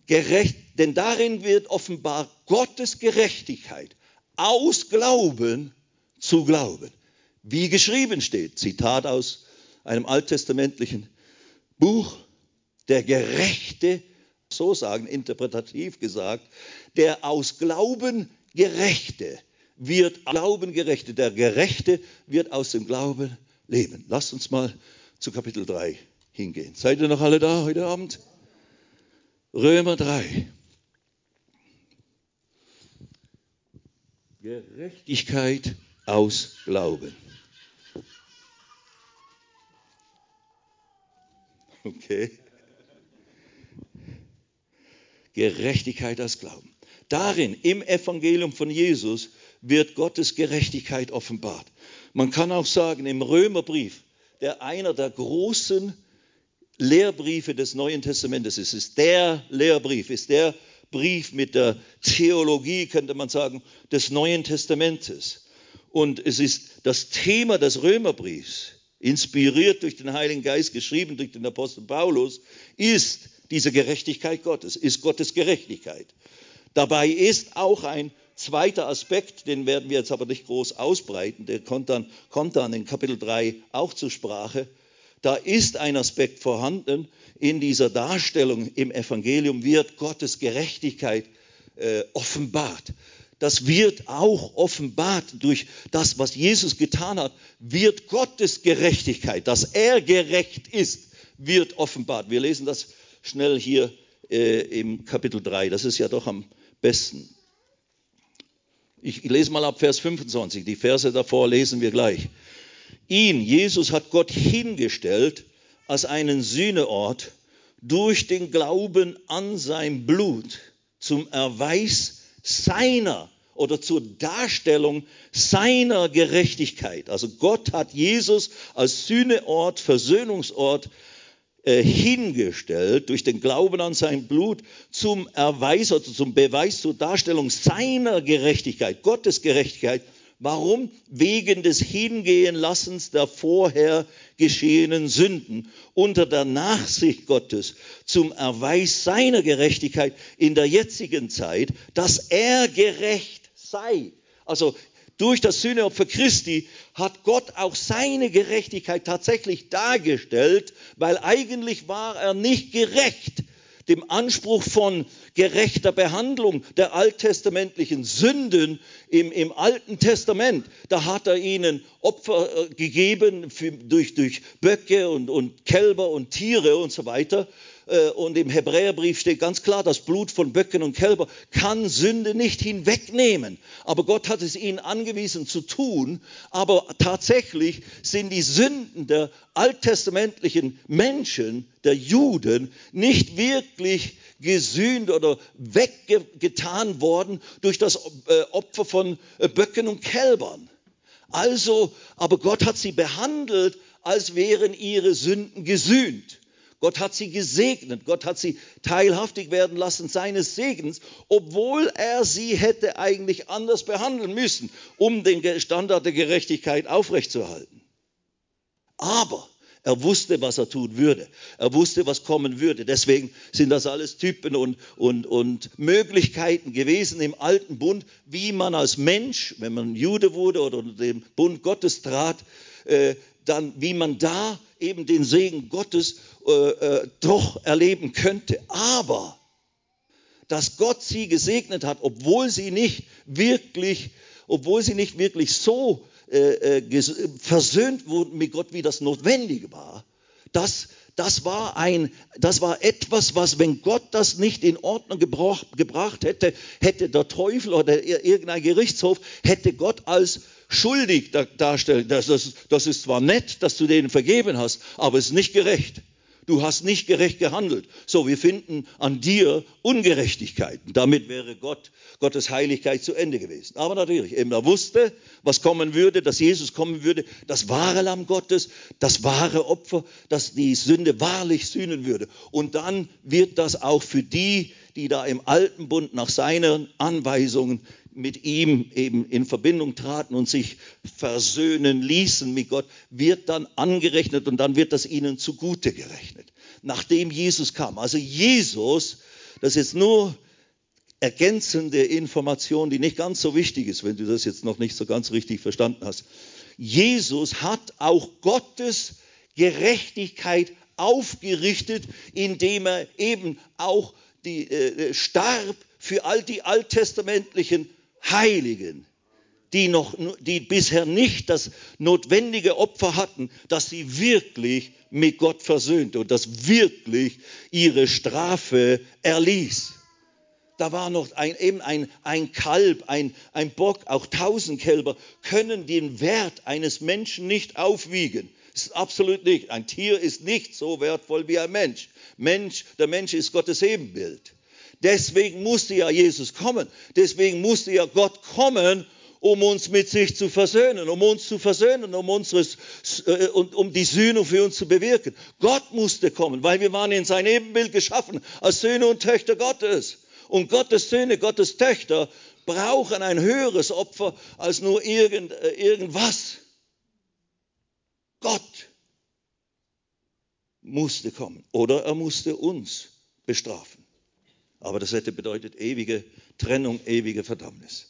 gerecht, denn darin wird offenbar Gottes Gerechtigkeit aus Glauben zu Glauben. Wie geschrieben steht, Zitat aus einem alttestamentlichen Buch, der Gerechte, so sagen, interpretativ gesagt, der aus Glauben Gerechte wird Glauben Gerechte, der Gerechte wird aus dem Glauben leben. Lasst uns mal zu Kapitel 3 hingehen. Seid ihr noch alle da heute Abend? Römer 3. Gerechtigkeit aus Glauben. Okay. Gerechtigkeit aus Glauben. Darin, im Evangelium von Jesus, wird Gottes Gerechtigkeit offenbart. Man kann auch sagen, im Römerbrief, der einer der großen Lehrbriefe des Neuen Testamentes ist, ist der Lehrbrief, ist der Brief mit der Theologie, könnte man sagen, des Neuen Testamentes. Und es ist das Thema des Römerbriefs, inspiriert durch den Heiligen Geist, geschrieben durch den Apostel Paulus, ist diese Gerechtigkeit Gottes, ist Gottes Gerechtigkeit. Dabei ist auch ein zweiter Aspekt, den werden wir jetzt aber nicht groß ausbreiten, der kommt dann, kommt dann in Kapitel 3 auch zur Sprache. Da ist ein Aspekt vorhanden in dieser Darstellung im Evangelium, wird Gottes Gerechtigkeit äh, offenbart. Das wird auch offenbart durch das, was Jesus getan hat, wird Gottes Gerechtigkeit, dass er gerecht ist, wird offenbart. Wir lesen das schnell hier äh, im Kapitel 3. Das ist ja doch am besten. Ich lese mal ab Vers 25. Die Verse davor lesen wir gleich. Ihn, Jesus, hat Gott hingestellt als einen Sühneort durch den Glauben an sein Blut zum Erweis seiner oder zur Darstellung seiner Gerechtigkeit. Also Gott hat Jesus als Sühneort, Versöhnungsort äh, hingestellt durch den Glauben an sein Blut zum Erweis oder zum Beweis zur Darstellung seiner Gerechtigkeit, Gottes Gerechtigkeit. Warum? Wegen des Hingehenlassens der vorher geschehenen Sünden unter der Nachsicht Gottes zum Erweis seiner Gerechtigkeit in der jetzigen Zeit, dass er gerecht sei. Also durch das Sühneopfer Christi hat Gott auch seine Gerechtigkeit tatsächlich dargestellt, weil eigentlich war er nicht gerecht dem Anspruch von gerechter Behandlung der alttestamentlichen Sünden im, im Alten Testament. Da hat er ihnen Opfer äh, gegeben für, durch, durch Böcke und, und Kälber und Tiere und so weiter. Äh, und im Hebräerbrief steht ganz klar, das Blut von Böcken und Kälber kann Sünde nicht hinwegnehmen. Aber Gott hat es ihnen angewiesen zu tun. Aber tatsächlich sind die Sünden der alttestamentlichen Menschen, der Juden, nicht wirklich gesühnt oder weggetan worden durch das äh, Opfer von äh, Böcken und Kälbern. Also, aber Gott hat sie behandelt, als wären ihre Sünden gesühnt. Gott hat sie gesegnet. Gott hat sie teilhaftig werden lassen seines Segens, obwohl er sie hätte eigentlich anders behandeln müssen, um den Standard der Gerechtigkeit aufrechtzuerhalten. Aber er wusste, was er tun würde. Er wusste, was kommen würde. Deswegen sind das alles Typen und, und, und Möglichkeiten gewesen im alten Bund, wie man als Mensch, wenn man Jude wurde oder unter dem Bund Gottes trat, äh, dann, wie man da eben den Segen Gottes äh, äh, doch erleben könnte. Aber dass Gott sie gesegnet hat, obwohl sie nicht wirklich, obwohl sie nicht wirklich so äh, äh versöhnt wurden mit Gott, wie das notwendig war, das, das, war ein, das war etwas, was, wenn Gott das nicht in Ordnung gebracht, gebracht hätte, hätte der Teufel oder irgendein Gerichtshof, hätte Gott als schuldig darstellen. Das, das, das ist zwar nett, dass du denen vergeben hast, aber es ist nicht gerecht. Du hast nicht gerecht gehandelt. So, wir finden an dir Ungerechtigkeiten. Damit wäre Gott, Gottes Heiligkeit zu Ende gewesen. Aber natürlich, eben er wusste, was kommen würde, dass Jesus kommen würde, das wahre Lamm Gottes, das wahre Opfer, das die Sünde wahrlich sühnen würde. Und dann wird das auch für die, die da im alten Bund nach seinen Anweisungen mit ihm eben in Verbindung traten und sich versöhnen ließen mit Gott, wird dann angerechnet und dann wird das ihnen zugute gerechnet, nachdem Jesus kam. Also Jesus, das ist nur ergänzende Information, die nicht ganz so wichtig ist, wenn du das jetzt noch nicht so ganz richtig verstanden hast. Jesus hat auch Gottes Gerechtigkeit aufgerichtet, indem er eben auch die, äh, starb für all die alttestamentlichen Heiligen, die, noch, die bisher nicht das notwendige Opfer hatten, dass sie wirklich mit Gott versöhnte und das wirklich ihre Strafe erließ. Da war noch ein, eben ein, ein Kalb, ein, ein Bock, auch tausend Kälber können den Wert eines Menschen nicht aufwiegen. Das ist absolut nicht. Ein Tier ist nicht so wertvoll wie ein Mensch. Mensch, der Mensch ist Gottes Ebenbild. Deswegen musste ja Jesus kommen. Deswegen musste ja Gott kommen, um uns mit sich zu versöhnen, um uns zu versöhnen, um, unseres, äh, um die Sühne für uns zu bewirken. Gott musste kommen, weil wir waren in sein Ebenbild geschaffen, als Söhne und Töchter Gottes. Und Gottes Söhne, Gottes Töchter brauchen ein höheres Opfer als nur irgend, äh, irgendwas. Gott musste kommen oder er musste uns bestrafen. Aber das hätte bedeutet ewige Trennung, ewige Verdammnis.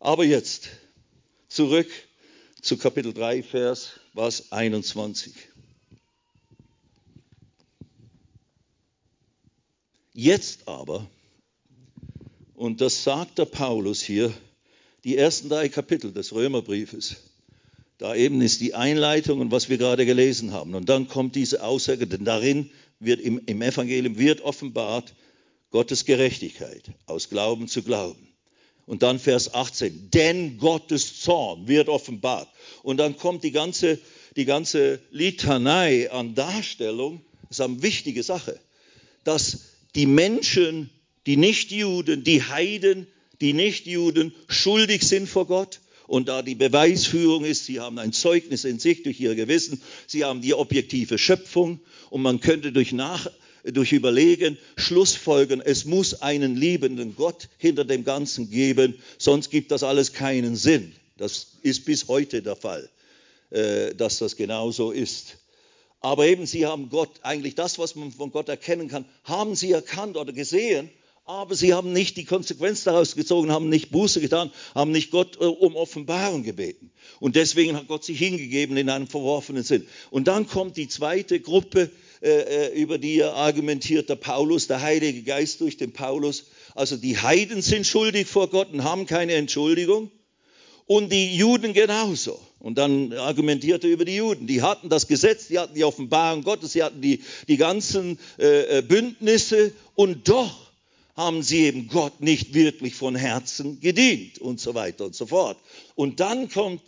Aber jetzt zurück zu Kapitel 3, Vers was 21. Jetzt aber, und das sagt der Paulus hier, die ersten drei Kapitel des Römerbriefes, da eben ist die Einleitung und was wir gerade gelesen haben. Und dann kommt diese Aussage, denn darin wird im, im Evangelium wird offenbart Gottes Gerechtigkeit aus Glauben zu Glauben. Und dann Vers 18, denn Gottes Zorn wird offenbart. Und dann kommt die ganze, die ganze Litanei an Darstellung, das ist eine wichtige Sache, dass die Menschen, die Nichtjuden, die Heiden, die Nichtjuden schuldig sind vor Gott und da die Beweisführung ist, sie haben ein Zeugnis in sich durch ihr Gewissen, sie haben die objektive Schöpfung und man könnte durch, nach, durch Überlegen Schlussfolgern, es muss einen liebenden Gott hinter dem Ganzen geben, sonst gibt das alles keinen Sinn. Das ist bis heute der Fall, äh, dass das genauso ist. Aber eben, sie haben Gott, eigentlich das, was man von Gott erkennen kann, haben sie erkannt oder gesehen aber sie haben nicht die Konsequenz daraus gezogen, haben nicht Buße getan, haben nicht Gott äh, um Offenbarung gebeten. Und deswegen hat Gott sich hingegeben in einem verworfenen Sinn. Und dann kommt die zweite Gruppe, äh, äh, über die er argumentiert, der Paulus, der Heilige Geist durch den Paulus. Also die Heiden sind schuldig vor Gott und haben keine Entschuldigung. Und die Juden genauso. Und dann argumentiert er über die Juden. Die hatten das Gesetz, die hatten die Offenbarung Gottes, sie hatten die, die ganzen äh, Bündnisse und doch haben sie eben Gott nicht wirklich von Herzen gedient und so weiter und so fort. Und dann kommt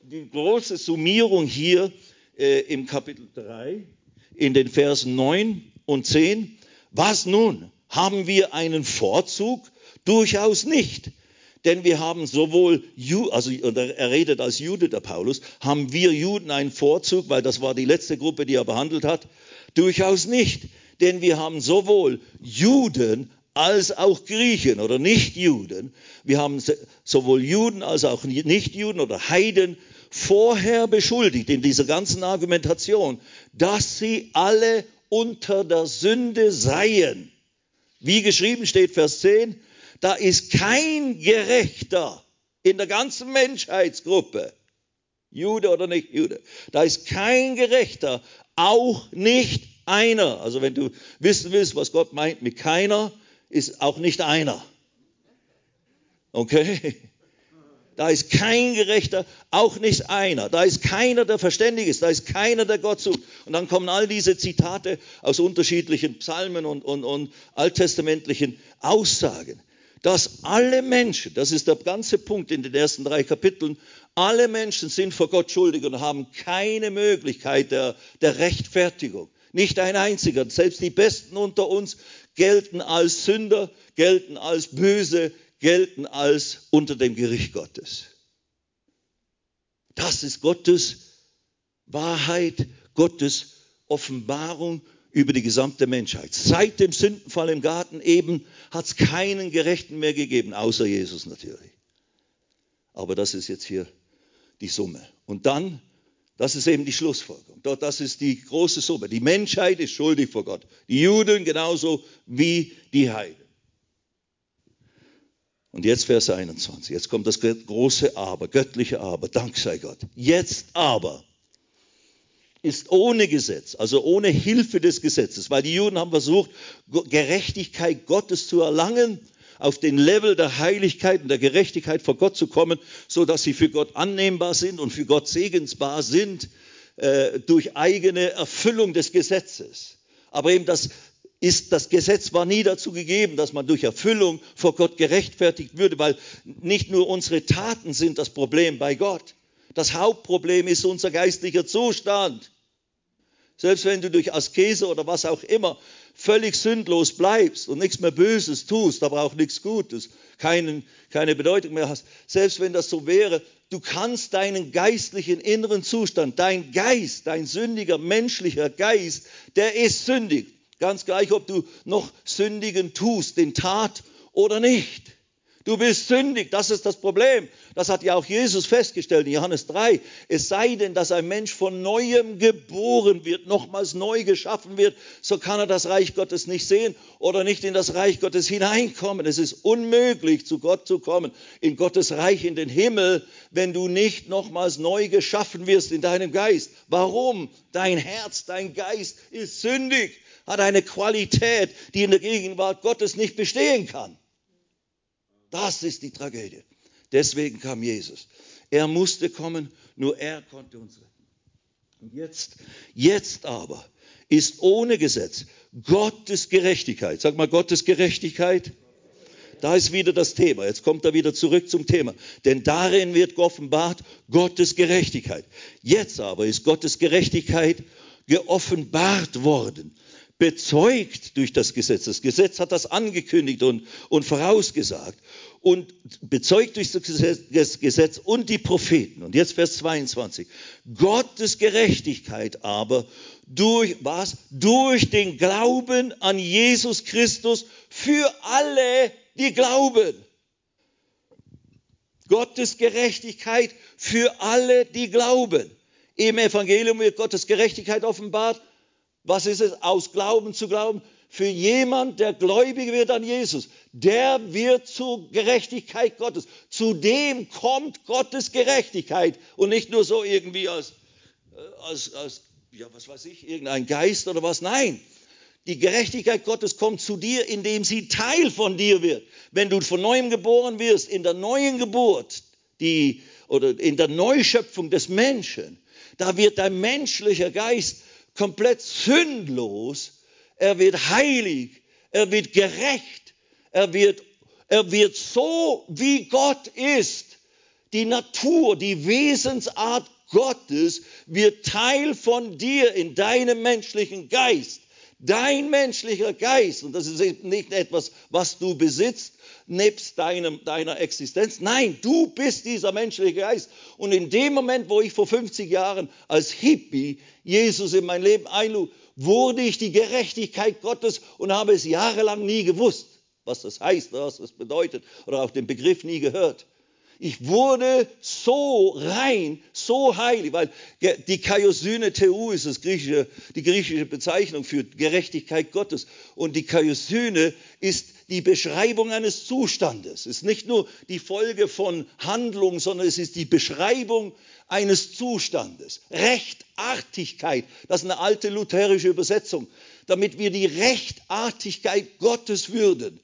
die große Summierung hier äh, im Kapitel 3 in den Versen 9 und 10. Was nun? Haben wir einen Vorzug? Durchaus nicht. Denn wir haben sowohl, also er redet als Jude, der Paulus, haben wir Juden einen Vorzug, weil das war die letzte Gruppe, die er behandelt hat? Durchaus nicht. Denn wir haben sowohl Juden als auch Griechen oder Nichtjuden. Wir haben sowohl Juden als auch Nichtjuden oder Heiden vorher beschuldigt in dieser ganzen Argumentation, dass sie alle unter der Sünde seien. Wie geschrieben steht, Vers 10, da ist kein Gerechter in der ganzen Menschheitsgruppe, Jude oder nicht Jude, da ist kein Gerechter, auch nicht einer. Also wenn du wissen willst, was Gott meint mit keiner, ist auch nicht einer. Okay? Da ist kein Gerechter, auch nicht einer. Da ist keiner, der verständig ist. Da ist keiner, der Gott sucht. Und dann kommen all diese Zitate aus unterschiedlichen Psalmen und, und, und alttestamentlichen Aussagen. dass alle Menschen, das ist der ganze Punkt in den ersten drei Kapiteln, alle Menschen sind vor Gott schuldig und haben keine Möglichkeit der, der Rechtfertigung. Nicht ein einziger. Selbst die Besten unter uns gelten als Sünder, gelten als böse, gelten als unter dem Gericht Gottes. Das ist Gottes Wahrheit, Gottes Offenbarung über die gesamte Menschheit. Seit dem Sündenfall im Garten eben hat es keinen Gerechten mehr gegeben, außer Jesus natürlich. Aber das ist jetzt hier die Summe. Und dann, das ist eben die Schlussfolgerung. Das ist die große Summe. Die Menschheit ist schuldig vor Gott. Die Juden genauso wie die Heiden. Und jetzt Vers 21. Jetzt kommt das große Aber, göttliche Aber. Dank sei Gott. Jetzt aber ist ohne Gesetz, also ohne Hilfe des Gesetzes, weil die Juden haben versucht, Gerechtigkeit Gottes zu erlangen, auf den Level der Heiligkeit und der Gerechtigkeit vor Gott zu kommen, so dass sie für Gott annehmbar sind und für Gott segensbar sind äh, durch eigene Erfüllung des Gesetzes. Aber eben das ist, das Gesetz war nie dazu gegeben, dass man durch Erfüllung vor Gott gerechtfertigt würde, weil nicht nur unsere Taten sind das Problem bei Gott. Das Hauptproblem ist unser geistlicher Zustand. Selbst wenn du durch Askese oder was auch immer völlig sündlos bleibst und nichts mehr Böses tust, aber auch nichts Gutes, keinen, keine Bedeutung mehr hast, selbst wenn das so wäre, du kannst deinen geistlichen inneren Zustand, dein Geist, dein sündiger menschlicher Geist, der ist sündig. Ganz gleich, ob du noch Sündigen tust, den Tat oder nicht. Du bist sündig, das ist das Problem. Das hat ja auch Jesus festgestellt in Johannes 3. Es sei denn, dass ein Mensch von neuem geboren wird, nochmals neu geschaffen wird, so kann er das Reich Gottes nicht sehen oder nicht in das Reich Gottes hineinkommen. Es ist unmöglich, zu Gott zu kommen, in Gottes Reich, in den Himmel, wenn du nicht nochmals neu geschaffen wirst in deinem Geist. Warum? Dein Herz, dein Geist ist sündig, hat eine Qualität, die in der Gegenwart Gottes nicht bestehen kann. Das ist die Tragödie. Deswegen kam Jesus. Er musste kommen, nur er konnte uns retten. Und jetzt, jetzt aber ist ohne Gesetz Gottes Gerechtigkeit. Sag mal Gottes Gerechtigkeit. Da ist wieder das Thema. Jetzt kommt er wieder zurück zum Thema. Denn darin wird geoffenbart Gottes Gerechtigkeit. Jetzt aber ist Gottes Gerechtigkeit geoffenbart worden bezeugt durch das Gesetz. Das Gesetz hat das angekündigt und, und vorausgesagt und bezeugt durch das Gesetz und die Propheten. Und jetzt Vers 22. Gottes Gerechtigkeit aber durch was? Durch den Glauben an Jesus Christus für alle, die glauben. Gottes Gerechtigkeit für alle, die glauben. Im Evangelium wird Gottes Gerechtigkeit offenbart was ist es? Aus Glauben zu glauben. Für jemand, der gläubig wird an Jesus, der wird zur Gerechtigkeit Gottes. Zu dem kommt Gottes Gerechtigkeit und nicht nur so irgendwie als, als, als ja, was weiß ich, irgendein Geist oder was. Nein, die Gerechtigkeit Gottes kommt zu dir, indem sie Teil von dir wird. Wenn du von neuem geboren wirst, in der neuen Geburt, die, oder in der Neuschöpfung des Menschen, da wird dein menschlicher Geist komplett sündlos, er wird heilig, er wird gerecht, er wird, er wird so, wie Gott ist. Die Natur, die Wesensart Gottes wird Teil von dir in deinem menschlichen Geist. Dein menschlicher Geist, und das ist nicht etwas, was du besitzt, nebst deinem, deiner Existenz. Nein, du bist dieser menschliche Geist. Und in dem Moment, wo ich vor 50 Jahren als Hippie Jesus in mein Leben einlud, wurde ich die Gerechtigkeit Gottes und habe es jahrelang nie gewusst, was das heißt, was das bedeutet oder auch den Begriff nie gehört. Ich wurde so rein, so heilig, weil die Kaiosyne Theou ist das griechische, die griechische Bezeichnung für Gerechtigkeit Gottes. Und die Kaiosyne ist die Beschreibung eines Zustandes. Es ist nicht nur die Folge von Handlung, sondern es ist die Beschreibung eines Zustandes. Rechtartigkeit, das ist eine alte lutherische Übersetzung, damit wir die Rechtartigkeit Gottes würden.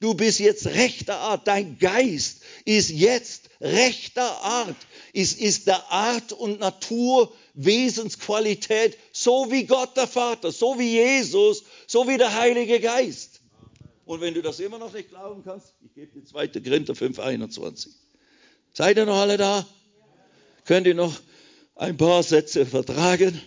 Du bist jetzt rechter Art, dein Geist ist jetzt rechter Art, ist, ist der Art und Natur, Wesensqualität, so wie Gott der Vater, so wie Jesus, so wie der Heilige Geist. Und wenn du das immer noch nicht glauben kannst, ich gebe dir 2. Korinther 5, 21. Seid ihr noch alle da? Könnt ihr noch ein paar Sätze vertragen?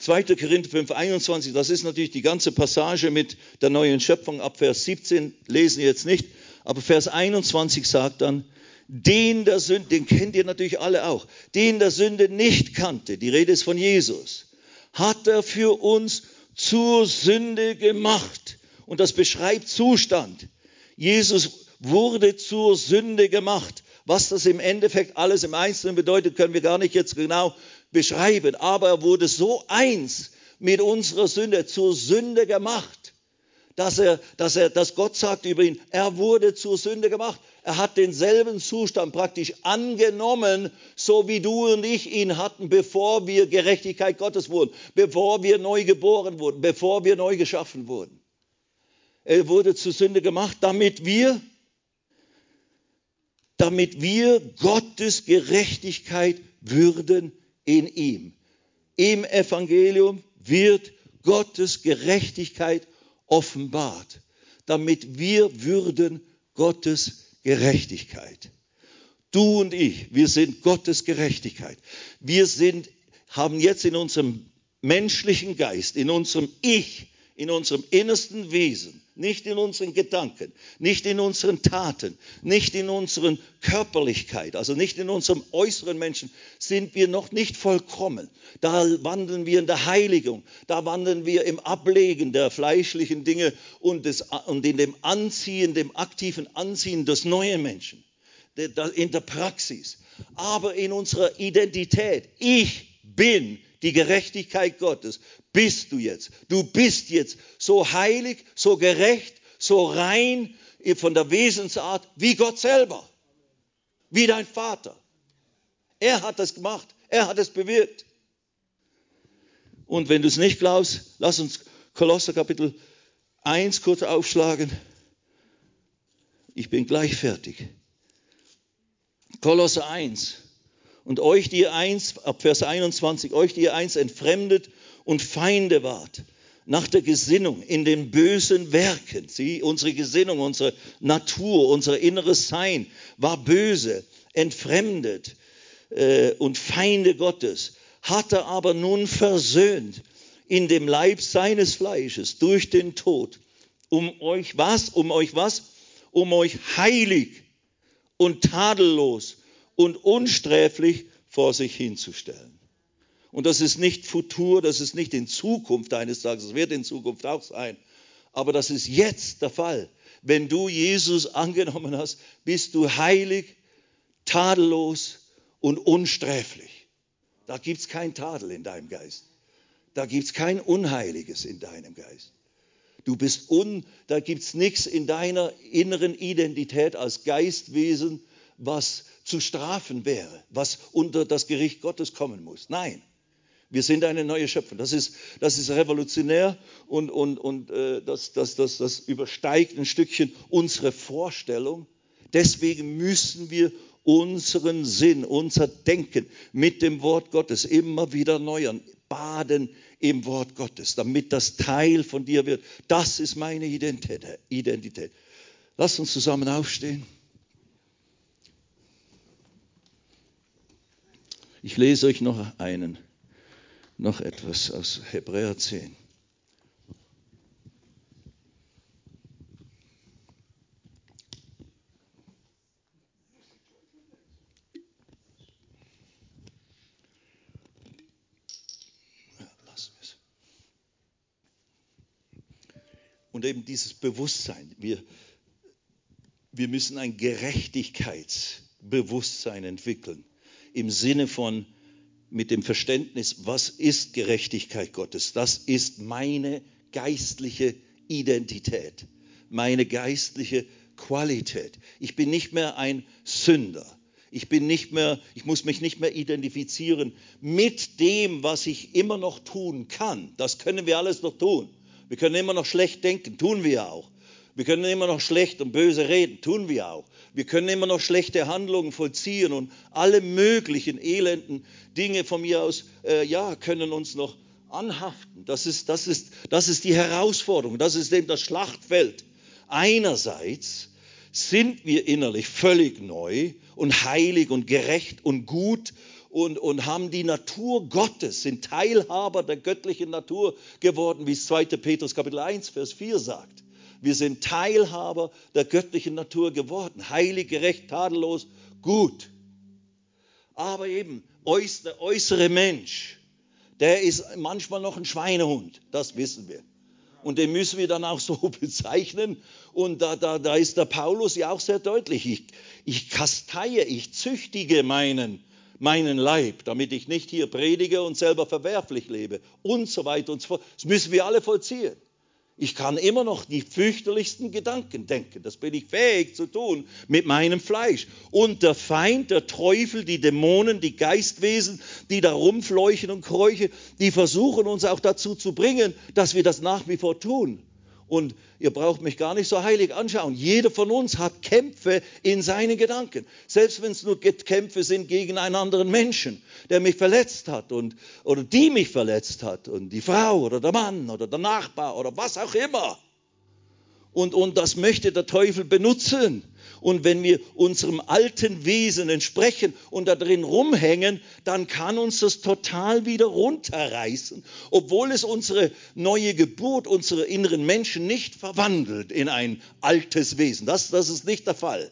2. Korinther 5, 21, das ist natürlich die ganze Passage mit der neuen Schöpfung ab Vers 17, lesen wir jetzt nicht, aber Vers 21 sagt dann, den der Sünde, den kennt ihr natürlich alle auch, den der Sünde nicht kannte, die Rede ist von Jesus, hat er für uns zur Sünde gemacht. Und das beschreibt Zustand. Jesus wurde zur Sünde gemacht. Was das im Endeffekt alles im Einzelnen bedeutet, können wir gar nicht jetzt genau beschreiben, aber er wurde so eins mit unserer Sünde, zur Sünde gemacht, dass er, dass er, dass Gott sagt über ihn, er wurde zur Sünde gemacht. Er hat denselben Zustand praktisch angenommen, so wie du und ich ihn hatten, bevor wir Gerechtigkeit Gottes wurden, bevor wir neu geboren wurden, bevor wir neu geschaffen wurden. Er wurde zur Sünde gemacht, damit wir, damit wir Gottes Gerechtigkeit würden in ihm. Im Evangelium wird Gottes Gerechtigkeit offenbart, damit wir würden Gottes Gerechtigkeit. Du und ich, wir sind Gottes Gerechtigkeit. Wir sind, haben jetzt in unserem menschlichen Geist, in unserem Ich, in unserem innersten Wesen nicht in unseren Gedanken, nicht in unseren Taten, nicht in unseren Körperlichkeit, also nicht in unserem äußeren Menschen, sind wir noch nicht vollkommen. Da wandeln wir in der Heiligung, da wandeln wir im Ablegen der fleischlichen Dinge und, des, und in dem Anziehen, dem aktiven Anziehen des neuen Menschen, in der Praxis. Aber in unserer Identität, ich bin die Gerechtigkeit Gottes, bist du jetzt. Du bist jetzt so heilig, so gerecht, so rein von der Wesensart wie Gott selber, wie dein Vater. Er hat das gemacht, er hat es bewirkt. Und wenn du es nicht glaubst, lass uns Kolosser Kapitel 1 kurz aufschlagen. Ich bin gleich fertig. Kolosser 1. Und euch, die ihr eins, ab Vers 21, euch, die ihr eins entfremdet und Feinde wart, nach der Gesinnung in den bösen Werken. Sie, unsere Gesinnung, unsere Natur, unser inneres Sein war böse, entfremdet äh, und Feinde Gottes, hat er aber nun versöhnt in dem Leib seines Fleisches durch den Tod, um euch was, um euch was, um euch heilig und tadellos und unsträflich vor sich hinzustellen. Und das ist nicht Futur, das ist nicht in Zukunft eines Tages, das wird in Zukunft auch sein. Aber das ist jetzt der Fall. Wenn du Jesus angenommen hast, bist du heilig, tadellos und unsträflich. Da gibt es kein Tadel in deinem Geist. Da gibt es kein Unheiliges in deinem Geist. Du bist un, da gibt es nichts in deiner inneren Identität als Geistwesen, was zu strafen wäre, was unter das Gericht Gottes kommen muss. Nein, wir sind eine neue Schöpfung. Das ist, das ist revolutionär und, und, und äh, das, das, das, das übersteigt ein Stückchen unsere Vorstellung. Deswegen müssen wir unseren Sinn, unser Denken mit dem Wort Gottes immer wieder erneuern, baden im Wort Gottes, damit das Teil von dir wird. Das ist meine Identität. Lass uns zusammen aufstehen. Ich lese euch noch einen noch etwas aus Hebräer 10. Und eben dieses Bewusstsein, wir, wir müssen ein Gerechtigkeitsbewusstsein entwickeln im Sinne von, mit dem Verständnis, was ist Gerechtigkeit Gottes? Das ist meine geistliche Identität, meine geistliche Qualität. Ich bin nicht mehr ein Sünder. Ich bin nicht mehr, ich muss mich nicht mehr identifizieren mit dem, was ich immer noch tun kann. Das können wir alles noch tun. Wir können immer noch schlecht denken, tun wir ja auch. Wir können immer noch schlecht und böse reden, tun wir auch. Wir können immer noch schlechte Handlungen vollziehen und alle möglichen elenden Dinge von mir aus, äh, ja, können uns noch anhaften. Das ist, das, ist, das ist die Herausforderung, das ist eben das Schlachtfeld. Einerseits sind wir innerlich völlig neu und heilig und gerecht und gut und, und haben die Natur Gottes, sind Teilhaber der göttlichen Natur geworden, wie es 2. Petrus Kapitel 1, Vers 4 sagt. Wir sind Teilhaber der göttlichen Natur geworden, heilig, gerecht, tadellos, gut. Aber eben der äußere Mensch, der ist manchmal noch ein Schweinehund, das wissen wir. Und den müssen wir dann auch so bezeichnen. Und da, da, da ist der Paulus ja auch sehr deutlich. Ich, ich kasteie, ich züchtige meinen, meinen Leib, damit ich nicht hier predige und selber verwerflich lebe und so weiter und so fort. Das müssen wir alle vollziehen. Ich kann immer noch die fürchterlichsten Gedanken denken. Das bin ich fähig zu tun mit meinem Fleisch. Und der Feind, der Teufel, die Dämonen, die Geistwesen, die da rumfleuchen und kräuchen, die versuchen uns auch dazu zu bringen, dass wir das nach wie vor tun. Und ihr braucht mich gar nicht so heilig anschauen. Jeder von uns hat Kämpfe in seinen Gedanken. Selbst wenn es nur Kämpfe sind gegen einen anderen Menschen, der mich verletzt hat und, oder die mich verletzt hat. Und die Frau oder der Mann oder der Nachbar oder was auch immer. Und, und das möchte der Teufel benutzen. Und wenn wir unserem alten Wesen entsprechen und da drin rumhängen, dann kann uns das total wieder runterreißen, obwohl es unsere neue Geburt, unsere inneren Menschen nicht verwandelt in ein altes Wesen. Das, das ist nicht der Fall.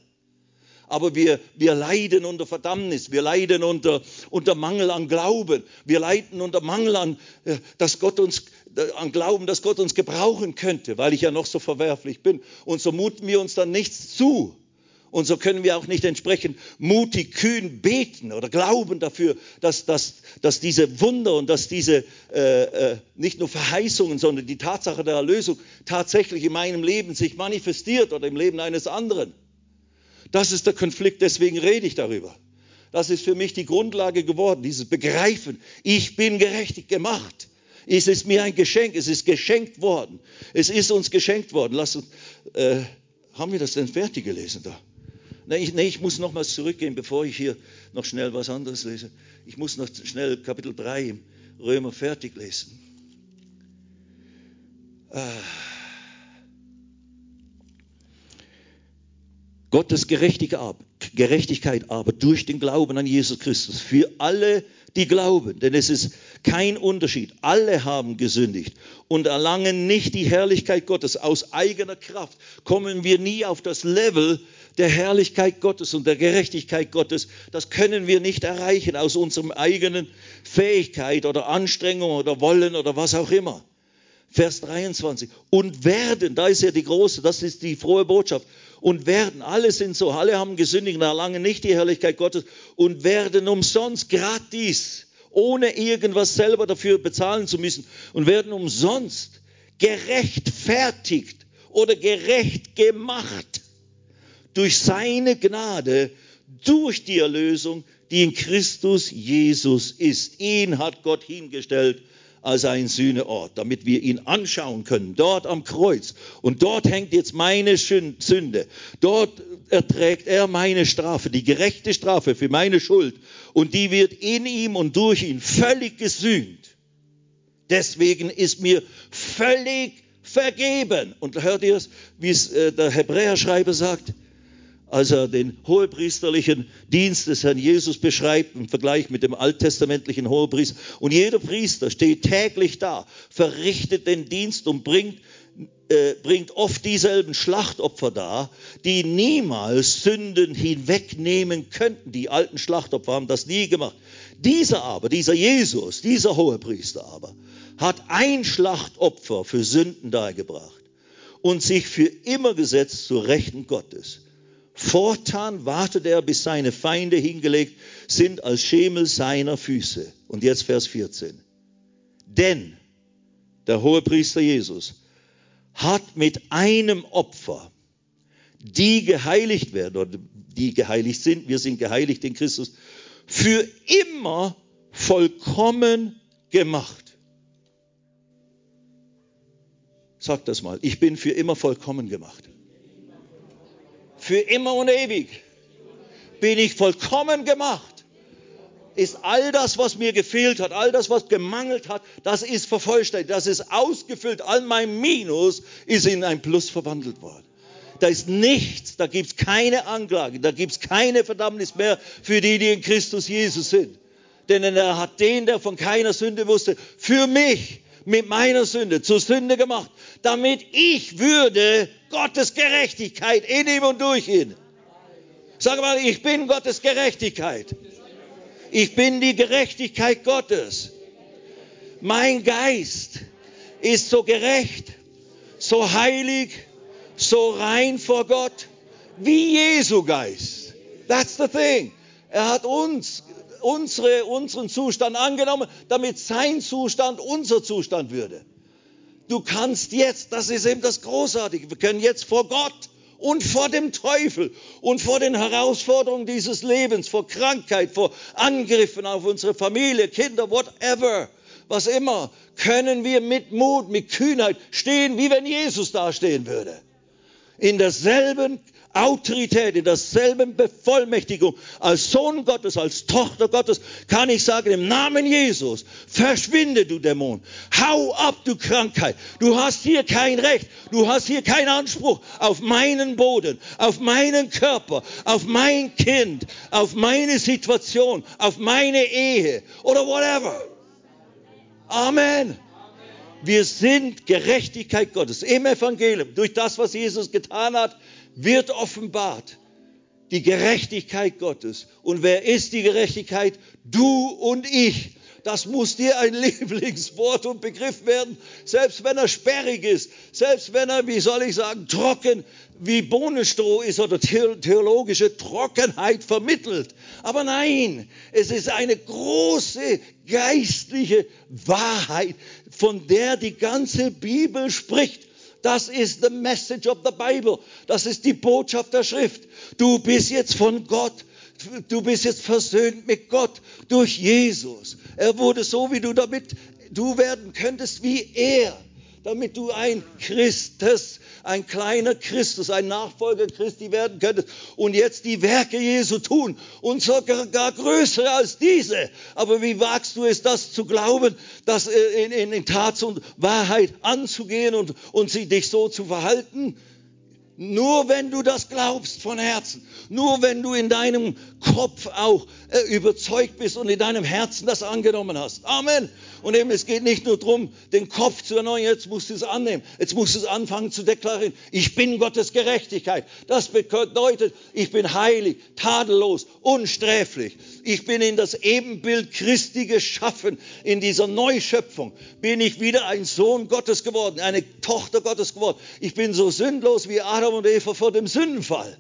Aber wir, wir leiden unter Verdammnis, wir leiden unter, unter Mangel an Glauben, wir leiden unter Mangel an, äh, dass Gott uns, äh, an Glauben, dass Gott uns gebrauchen könnte, weil ich ja noch so verwerflich bin. Und so muten wir uns dann nichts zu. Und so können wir auch nicht entsprechend mutig, kühn beten oder glauben dafür, dass, dass, dass diese Wunder und dass diese äh, äh, nicht nur Verheißungen, sondern die Tatsache der Erlösung tatsächlich in meinem Leben sich manifestiert oder im Leben eines anderen. Das ist der Konflikt, deswegen rede ich darüber. Das ist für mich die Grundlage geworden, dieses Begreifen. Ich bin gerechtig gemacht. Es ist mir ein Geschenk, es ist geschenkt worden. Es ist uns geschenkt worden. Lass uns, äh, haben wir das denn fertig gelesen da? Nee, ich, nee, ich muss nochmals zurückgehen, bevor ich hier noch schnell was anderes lese. Ich muss noch schnell Kapitel 3 im Römer fertig lesen. Ah. Gottes Gerechtigkeit aber durch den Glauben an Jesus Christus für alle, die glauben. Denn es ist kein Unterschied. Alle haben gesündigt und erlangen nicht die Herrlichkeit Gottes. Aus eigener Kraft kommen wir nie auf das Level der Herrlichkeit Gottes und der Gerechtigkeit Gottes, das können wir nicht erreichen aus unserem eigenen Fähigkeit oder Anstrengung oder Wollen oder was auch immer. Vers 23. Und werden, da ist ja die große, das ist die frohe Botschaft. Und werden, alle sind so, alle haben gesündigt erlangen nicht die Herrlichkeit Gottes und werden umsonst gratis, ohne irgendwas selber dafür bezahlen zu müssen und werden umsonst gerechtfertigt oder gerecht gemacht durch seine Gnade, durch die Erlösung, die in Christus Jesus ist. Ihn hat Gott hingestellt als ein Sühneort, damit wir ihn anschauen können, dort am Kreuz. Und dort hängt jetzt meine Sünde. Dort erträgt er meine Strafe, die gerechte Strafe für meine Schuld. Und die wird in ihm und durch ihn völlig gesühnt. Deswegen ist mir völlig vergeben. Und hört ihr es, wie es äh, der Hebräerschreiber sagt? Als er den hohepriesterlichen Dienst des Herrn Jesus beschreibt im Vergleich mit dem alttestamentlichen Hohepriester. Und jeder Priester steht täglich da, verrichtet den Dienst und bringt, äh, bringt oft dieselben Schlachtopfer dar, die niemals Sünden hinwegnehmen könnten. Die alten Schlachtopfer haben das nie gemacht. Dieser aber, dieser Jesus, dieser Hohepriester aber, hat ein Schlachtopfer für Sünden dargebracht und sich für immer gesetzt zur Rechten Gottes. Fortan wartet er, bis seine Feinde hingelegt sind als Schemel seiner Füße. Und jetzt Vers 14. Denn der hohe Priester Jesus hat mit einem Opfer, die geheiligt werden oder die geheiligt sind, wir sind geheiligt in Christus, für immer vollkommen gemacht. Sag das mal, ich bin für immer vollkommen gemacht für immer und ewig bin ich vollkommen gemacht. ist all das, was mir gefehlt hat, all das, was gemangelt hat, das ist vervollständigt, das ist ausgefüllt. All mein Minus ist in ein Plus verwandelt worden. Da ist nichts, da gibt es keine Anklage, da gibt es keine Verdammnis mehr für die, die in Christus Jesus sind. Denn er hat den, der von keiner Sünde wusste, für mich mit meiner Sünde zur Sünde gemacht, damit ich würde Gottes Gerechtigkeit in ihm und durch ihn. Sag mal, ich bin Gottes Gerechtigkeit. Ich bin die Gerechtigkeit Gottes. Mein Geist ist so gerecht, so heilig, so rein vor Gott wie Jesu Geist. That's the thing. Er hat uns, unsere, unseren Zustand angenommen, damit sein Zustand unser Zustand würde. Du kannst jetzt, das ist eben das Großartige, wir können jetzt vor Gott und vor dem Teufel und vor den Herausforderungen dieses Lebens, vor Krankheit, vor Angriffen auf unsere Familie, Kinder, whatever, was immer, können wir mit Mut, mit Kühnheit stehen, wie wenn Jesus dastehen würde. In derselben Autorität, in derselben Bevollmächtigung als Sohn Gottes, als Tochter Gottes, kann ich sagen, im Namen Jesus, verschwinde du Dämon, hau ab du Krankheit, du hast hier kein Recht, du hast hier keinen Anspruch auf meinen Boden, auf meinen Körper, auf mein Kind, auf meine Situation, auf meine Ehe oder whatever. Amen. Wir sind Gerechtigkeit Gottes im Evangelium. Durch das, was Jesus getan hat, wird offenbart die Gerechtigkeit Gottes. Und wer ist die Gerechtigkeit? Du und ich. Das muss dir ein Lieblingswort und Begriff werden, selbst wenn er sperrig ist, selbst wenn er, wie soll ich sagen, trocken wie Bohnenstroh ist oder theologische Trockenheit vermittelt. Aber nein, es ist eine große geistliche Wahrheit, von der die ganze Bibel spricht. Das ist the message of the Bible. Das ist die Botschaft der Schrift. Du bist jetzt von Gott. Du bist jetzt versöhnt mit Gott durch Jesus. Er wurde so, wie du damit, du werden könntest wie er damit du ein Christus, ein kleiner Christus, ein Nachfolger Christi werden könntest und jetzt die Werke Jesu tun und sogar gar größere als diese. Aber wie wagst du es, das zu glauben, das in, in, in Tat und Wahrheit anzugehen und, und sie dich so zu verhalten? Nur wenn du das glaubst von Herzen, nur wenn du in deinem Kopf auch äh, überzeugt bist und in deinem Herzen das angenommen hast. Amen. Und eben, es geht nicht nur darum, den Kopf zu erneuern, jetzt musst du es annehmen. Jetzt musst du es anfangen zu deklarieren. Ich bin Gottes Gerechtigkeit. Das bedeutet, ich bin heilig, tadellos, unsträflich. Ich bin in das Ebenbild Christi geschaffen. In dieser Neuschöpfung bin ich wieder ein Sohn Gottes geworden, eine Tochter Gottes geworden. Ich bin so sündlos wie Adam und Eva vor dem Sündenfall.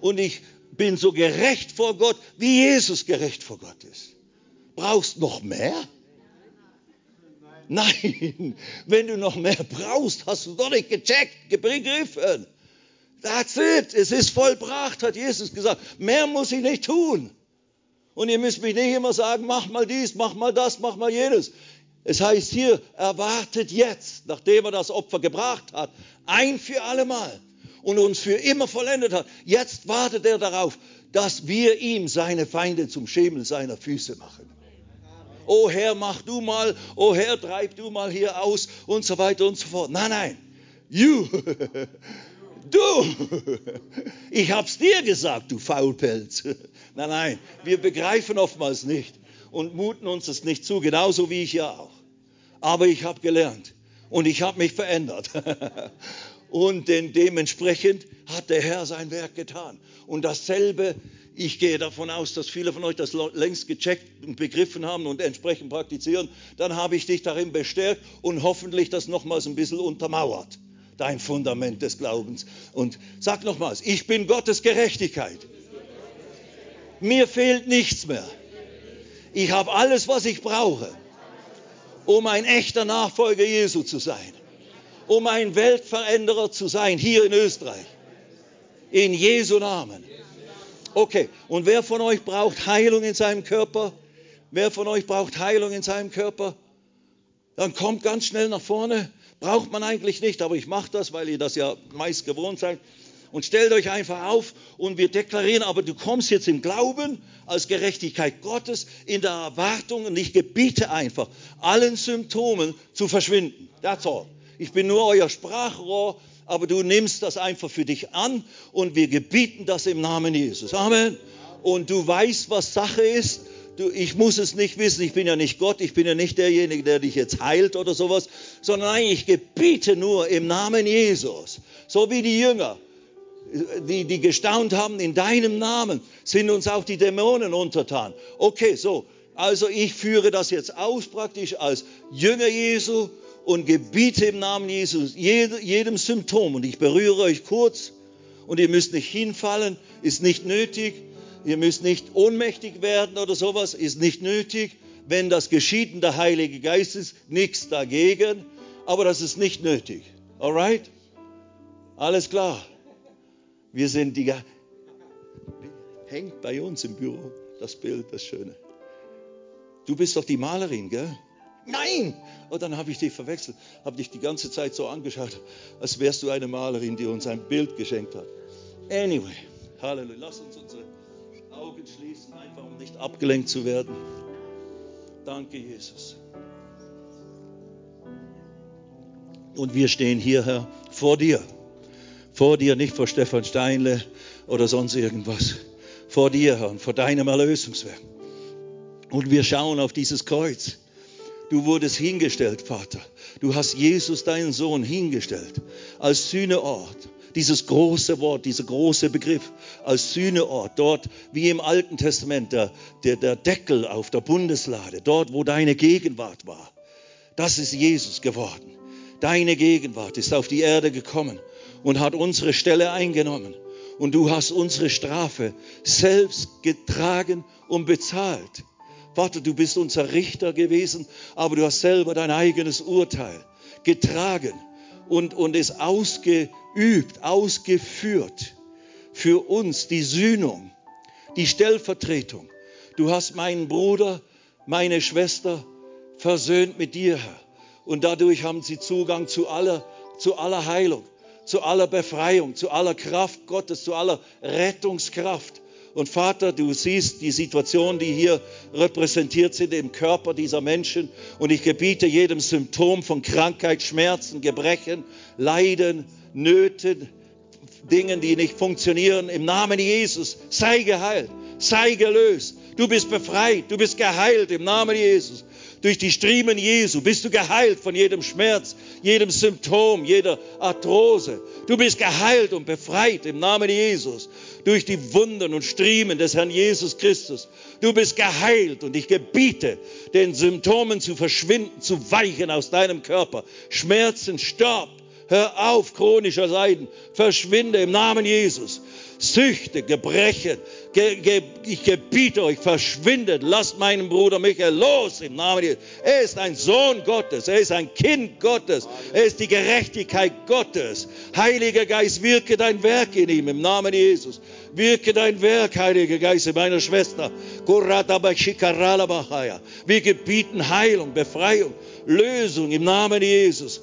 Und ich bin so gerecht vor Gott, wie Jesus gerecht vor Gott ist. Brauchst noch mehr? Nein, wenn du noch mehr brauchst, hast du doch nicht gecheckt, begriffen. That's it. Es ist vollbracht, hat Jesus gesagt. Mehr muss ich nicht tun. Und ihr müsst mich nicht immer sagen, mach mal dies, mach mal das, mach mal jenes. Es heißt hier, erwartet jetzt, nachdem er das Opfer gebracht hat, ein für alle Mal und uns für immer vollendet hat. Jetzt wartet er darauf, dass wir ihm seine Feinde zum Schemel seiner Füße machen oh Herr, mach du mal, oh Herr, treib du mal hier aus und so weiter und so fort. Nein, nein, you, du, ich hab's dir gesagt, du Faulpelz. Nein, nein, wir begreifen oftmals nicht und muten uns das nicht zu, genauso wie ich ja auch. Aber ich habe gelernt und ich habe mich verändert. Und dementsprechend hat der Herr sein Werk getan. Und dasselbe ich gehe davon aus, dass viele von euch das längst gecheckt und begriffen haben und entsprechend praktizieren. Dann habe ich dich darin bestärkt und hoffentlich das nochmals ein bisschen untermauert. Dein Fundament des Glaubens. Und sag nochmals, ich bin Gottes Gerechtigkeit. Mir fehlt nichts mehr. Ich habe alles, was ich brauche, um ein echter Nachfolger Jesu zu sein. Um ein Weltveränderer zu sein, hier in Österreich. In Jesu Namen. Okay, und wer von euch braucht Heilung in seinem Körper? Wer von euch braucht Heilung in seinem Körper? Dann kommt ganz schnell nach vorne. Braucht man eigentlich nicht, aber ich mache das, weil ihr das ja meist gewohnt seid. Und stellt euch einfach auf und wir deklarieren, aber du kommst jetzt im Glauben als Gerechtigkeit Gottes in der Erwartung und ich gebiete einfach, allen Symptomen zu verschwinden. That's all. Ich bin nur euer Sprachrohr, aber du nimmst das einfach für dich an und wir gebieten das im Namen Jesus. Amen. Und du weißt, was Sache ist. Du, ich muss es nicht wissen, ich bin ja nicht Gott, ich bin ja nicht derjenige, der dich jetzt heilt oder sowas, sondern nein, ich gebiete nur im Namen Jesus. So wie die Jünger, die, die gestaunt haben, in deinem Namen sind uns auch die Dämonen untertan. Okay, so, also ich führe das jetzt aus praktisch als Jünger Jesu und gebiete im Namen Jesus jedem Symptom. Und ich berühre euch kurz und ihr müsst nicht hinfallen, ist nicht nötig. Ihr müsst nicht ohnmächtig werden oder sowas, ist nicht nötig. Wenn das geschieht der Heilige Geist ist, nichts dagegen. Aber das ist nicht nötig. Alright? Alles klar. Wir sind die. Hängt bei uns im Büro das Bild, das Schöne. Du bist doch die Malerin, gell? Nein! Und dann habe ich dich verwechselt, habe dich die ganze Zeit so angeschaut, als wärst du eine Malerin, die uns ein Bild geschenkt hat. Anyway, Halleluja. Lass uns unsere Augen schließen, einfach um nicht abgelenkt zu werden. Danke, Jesus. Und wir stehen hier, Herr, vor dir. Vor dir, nicht vor Stefan Steinle oder sonst irgendwas. Vor dir, Herr, und vor deinem Erlösungswerk. Und wir schauen auf dieses Kreuz. Du wurdest hingestellt, Vater. Du hast Jesus, deinen Sohn, hingestellt als Sühneort. Dieses große Wort, dieser große Begriff als Sühneort, dort wie im Alten Testament der, der, der Deckel auf der Bundeslade, dort wo deine Gegenwart war. Das ist Jesus geworden. Deine Gegenwart ist auf die Erde gekommen und hat unsere Stelle eingenommen. Und du hast unsere Strafe selbst getragen und bezahlt. Vater, du bist unser Richter gewesen, aber du hast selber dein eigenes Urteil getragen und, und es ausgeübt, ausgeführt für uns, die Sühnung, die Stellvertretung. Du hast meinen Bruder, meine Schwester versöhnt mit dir, Herr. Und dadurch haben sie Zugang zu aller, zu aller Heilung, zu aller Befreiung, zu aller Kraft Gottes, zu aller Rettungskraft. Und Vater, du siehst die Situation, die hier repräsentiert sind im Körper dieser Menschen. Und ich gebiete jedem Symptom von Krankheit, Schmerzen, Gebrechen, Leiden, Nöten, Dingen, die nicht funktionieren, im Namen Jesus, sei geheilt, sei gelöst. Du bist befreit, du bist geheilt im Namen Jesus. Durch die Striemen Jesu bist du geheilt von jedem Schmerz, jedem Symptom, jeder Arthrose. Du bist geheilt und befreit im Namen Jesus durch die Wunden und Striemen des Herrn Jesus Christus. Du bist geheilt und ich gebiete, den Symptomen zu verschwinden, zu weichen aus deinem Körper. Schmerzen, Staub, hör auf, chronischer Leiden, verschwinde im Namen Jesus. Süchte, Gebrechen. Ge, ge, ich gebiete euch, verschwindet, lasst meinen Bruder Michael los im Namen Jesu. Er ist ein Sohn Gottes, er ist ein Kind Gottes, er ist die Gerechtigkeit Gottes. Heiliger Geist, wirke dein Werk in ihm im Namen Jesus. Wirke dein Werk, Heiliger Geist, in meiner Schwester. Wir gebieten Heilung, Befreiung, Lösung im Namen Jesus.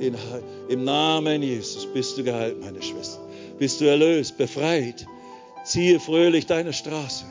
Robradakiskere. Im Namen Jesus bist du geheilt, meine Schwester bist du erlöst, befreit. Ziehe fröhlich deine Straße.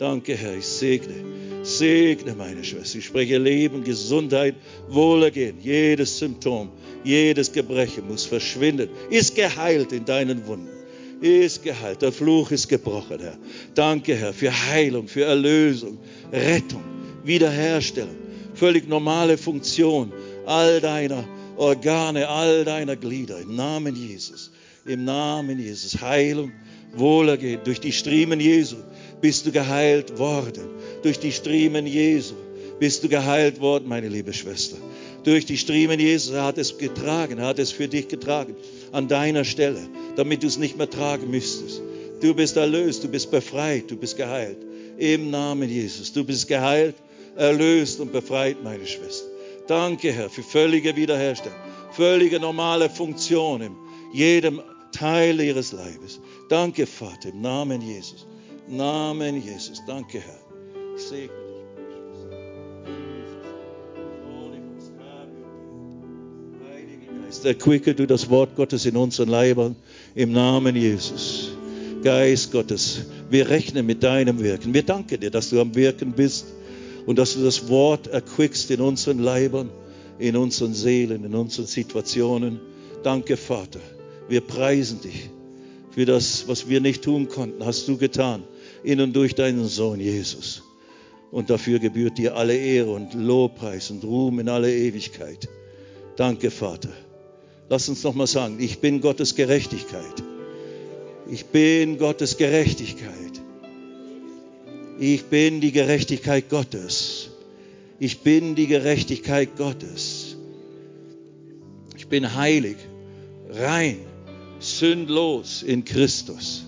Danke, Herr. Ich segne, segne meine Schwester. Ich spreche Leben, Gesundheit, Wohlergehen. Jedes Symptom, jedes Gebrechen muss verschwinden. Ist geheilt in deinen Wunden. Ist geheilt. Der Fluch ist gebrochen, Herr. Danke, Herr, für Heilung, für Erlösung, Rettung. Wiederherstellung, völlig normale Funktion all deiner Organe, all deiner Glieder. Im Namen Jesus, im Namen Jesus. Heilung, Wohlergehen. Durch die Striemen Jesu bist du geheilt worden. Durch die Striemen Jesu bist du geheilt worden, meine liebe Schwester. Durch die Striemen Jesus, er hat es getragen, er hat es für dich getragen, an deiner Stelle, damit du es nicht mehr tragen müsstest. Du bist erlöst, du bist befreit, du bist geheilt. Im Namen Jesus. Du bist geheilt, erlöst und befreit, meine Schwester. Danke, Herr, für völlige Wiederherstellung, völlige normale Funktion in jedem Teil ihres Leibes. Danke, Vater, im Namen Jesus. Namen Jesus. Danke, Herr. Ich Geist, erquicke du das Wort Gottes in unseren Leibern im Namen Jesus. Geist Gottes, wir rechnen mit deinem Wirken. Wir danken dir, dass du am Wirken bist und dass du das Wort erquickst in unseren Leibern, in unseren Seelen, in unseren Situationen. Danke, Vater. Wir preisen dich für das, was wir nicht tun konnten, hast du getan, in und durch deinen Sohn Jesus. Und dafür gebührt dir alle Ehre und Lobpreis und Ruhm in alle Ewigkeit. Danke, Vater. Lass uns nochmal sagen, ich bin Gottes Gerechtigkeit. Ich bin Gottes Gerechtigkeit. Ich bin die Gerechtigkeit Gottes. Ich bin die Gerechtigkeit Gottes. Ich bin heilig, rein, sündlos in Christus.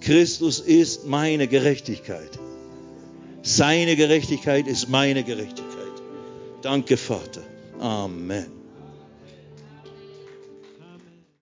Christus ist meine Gerechtigkeit. Seine Gerechtigkeit ist meine Gerechtigkeit. Danke, Vater. Amen.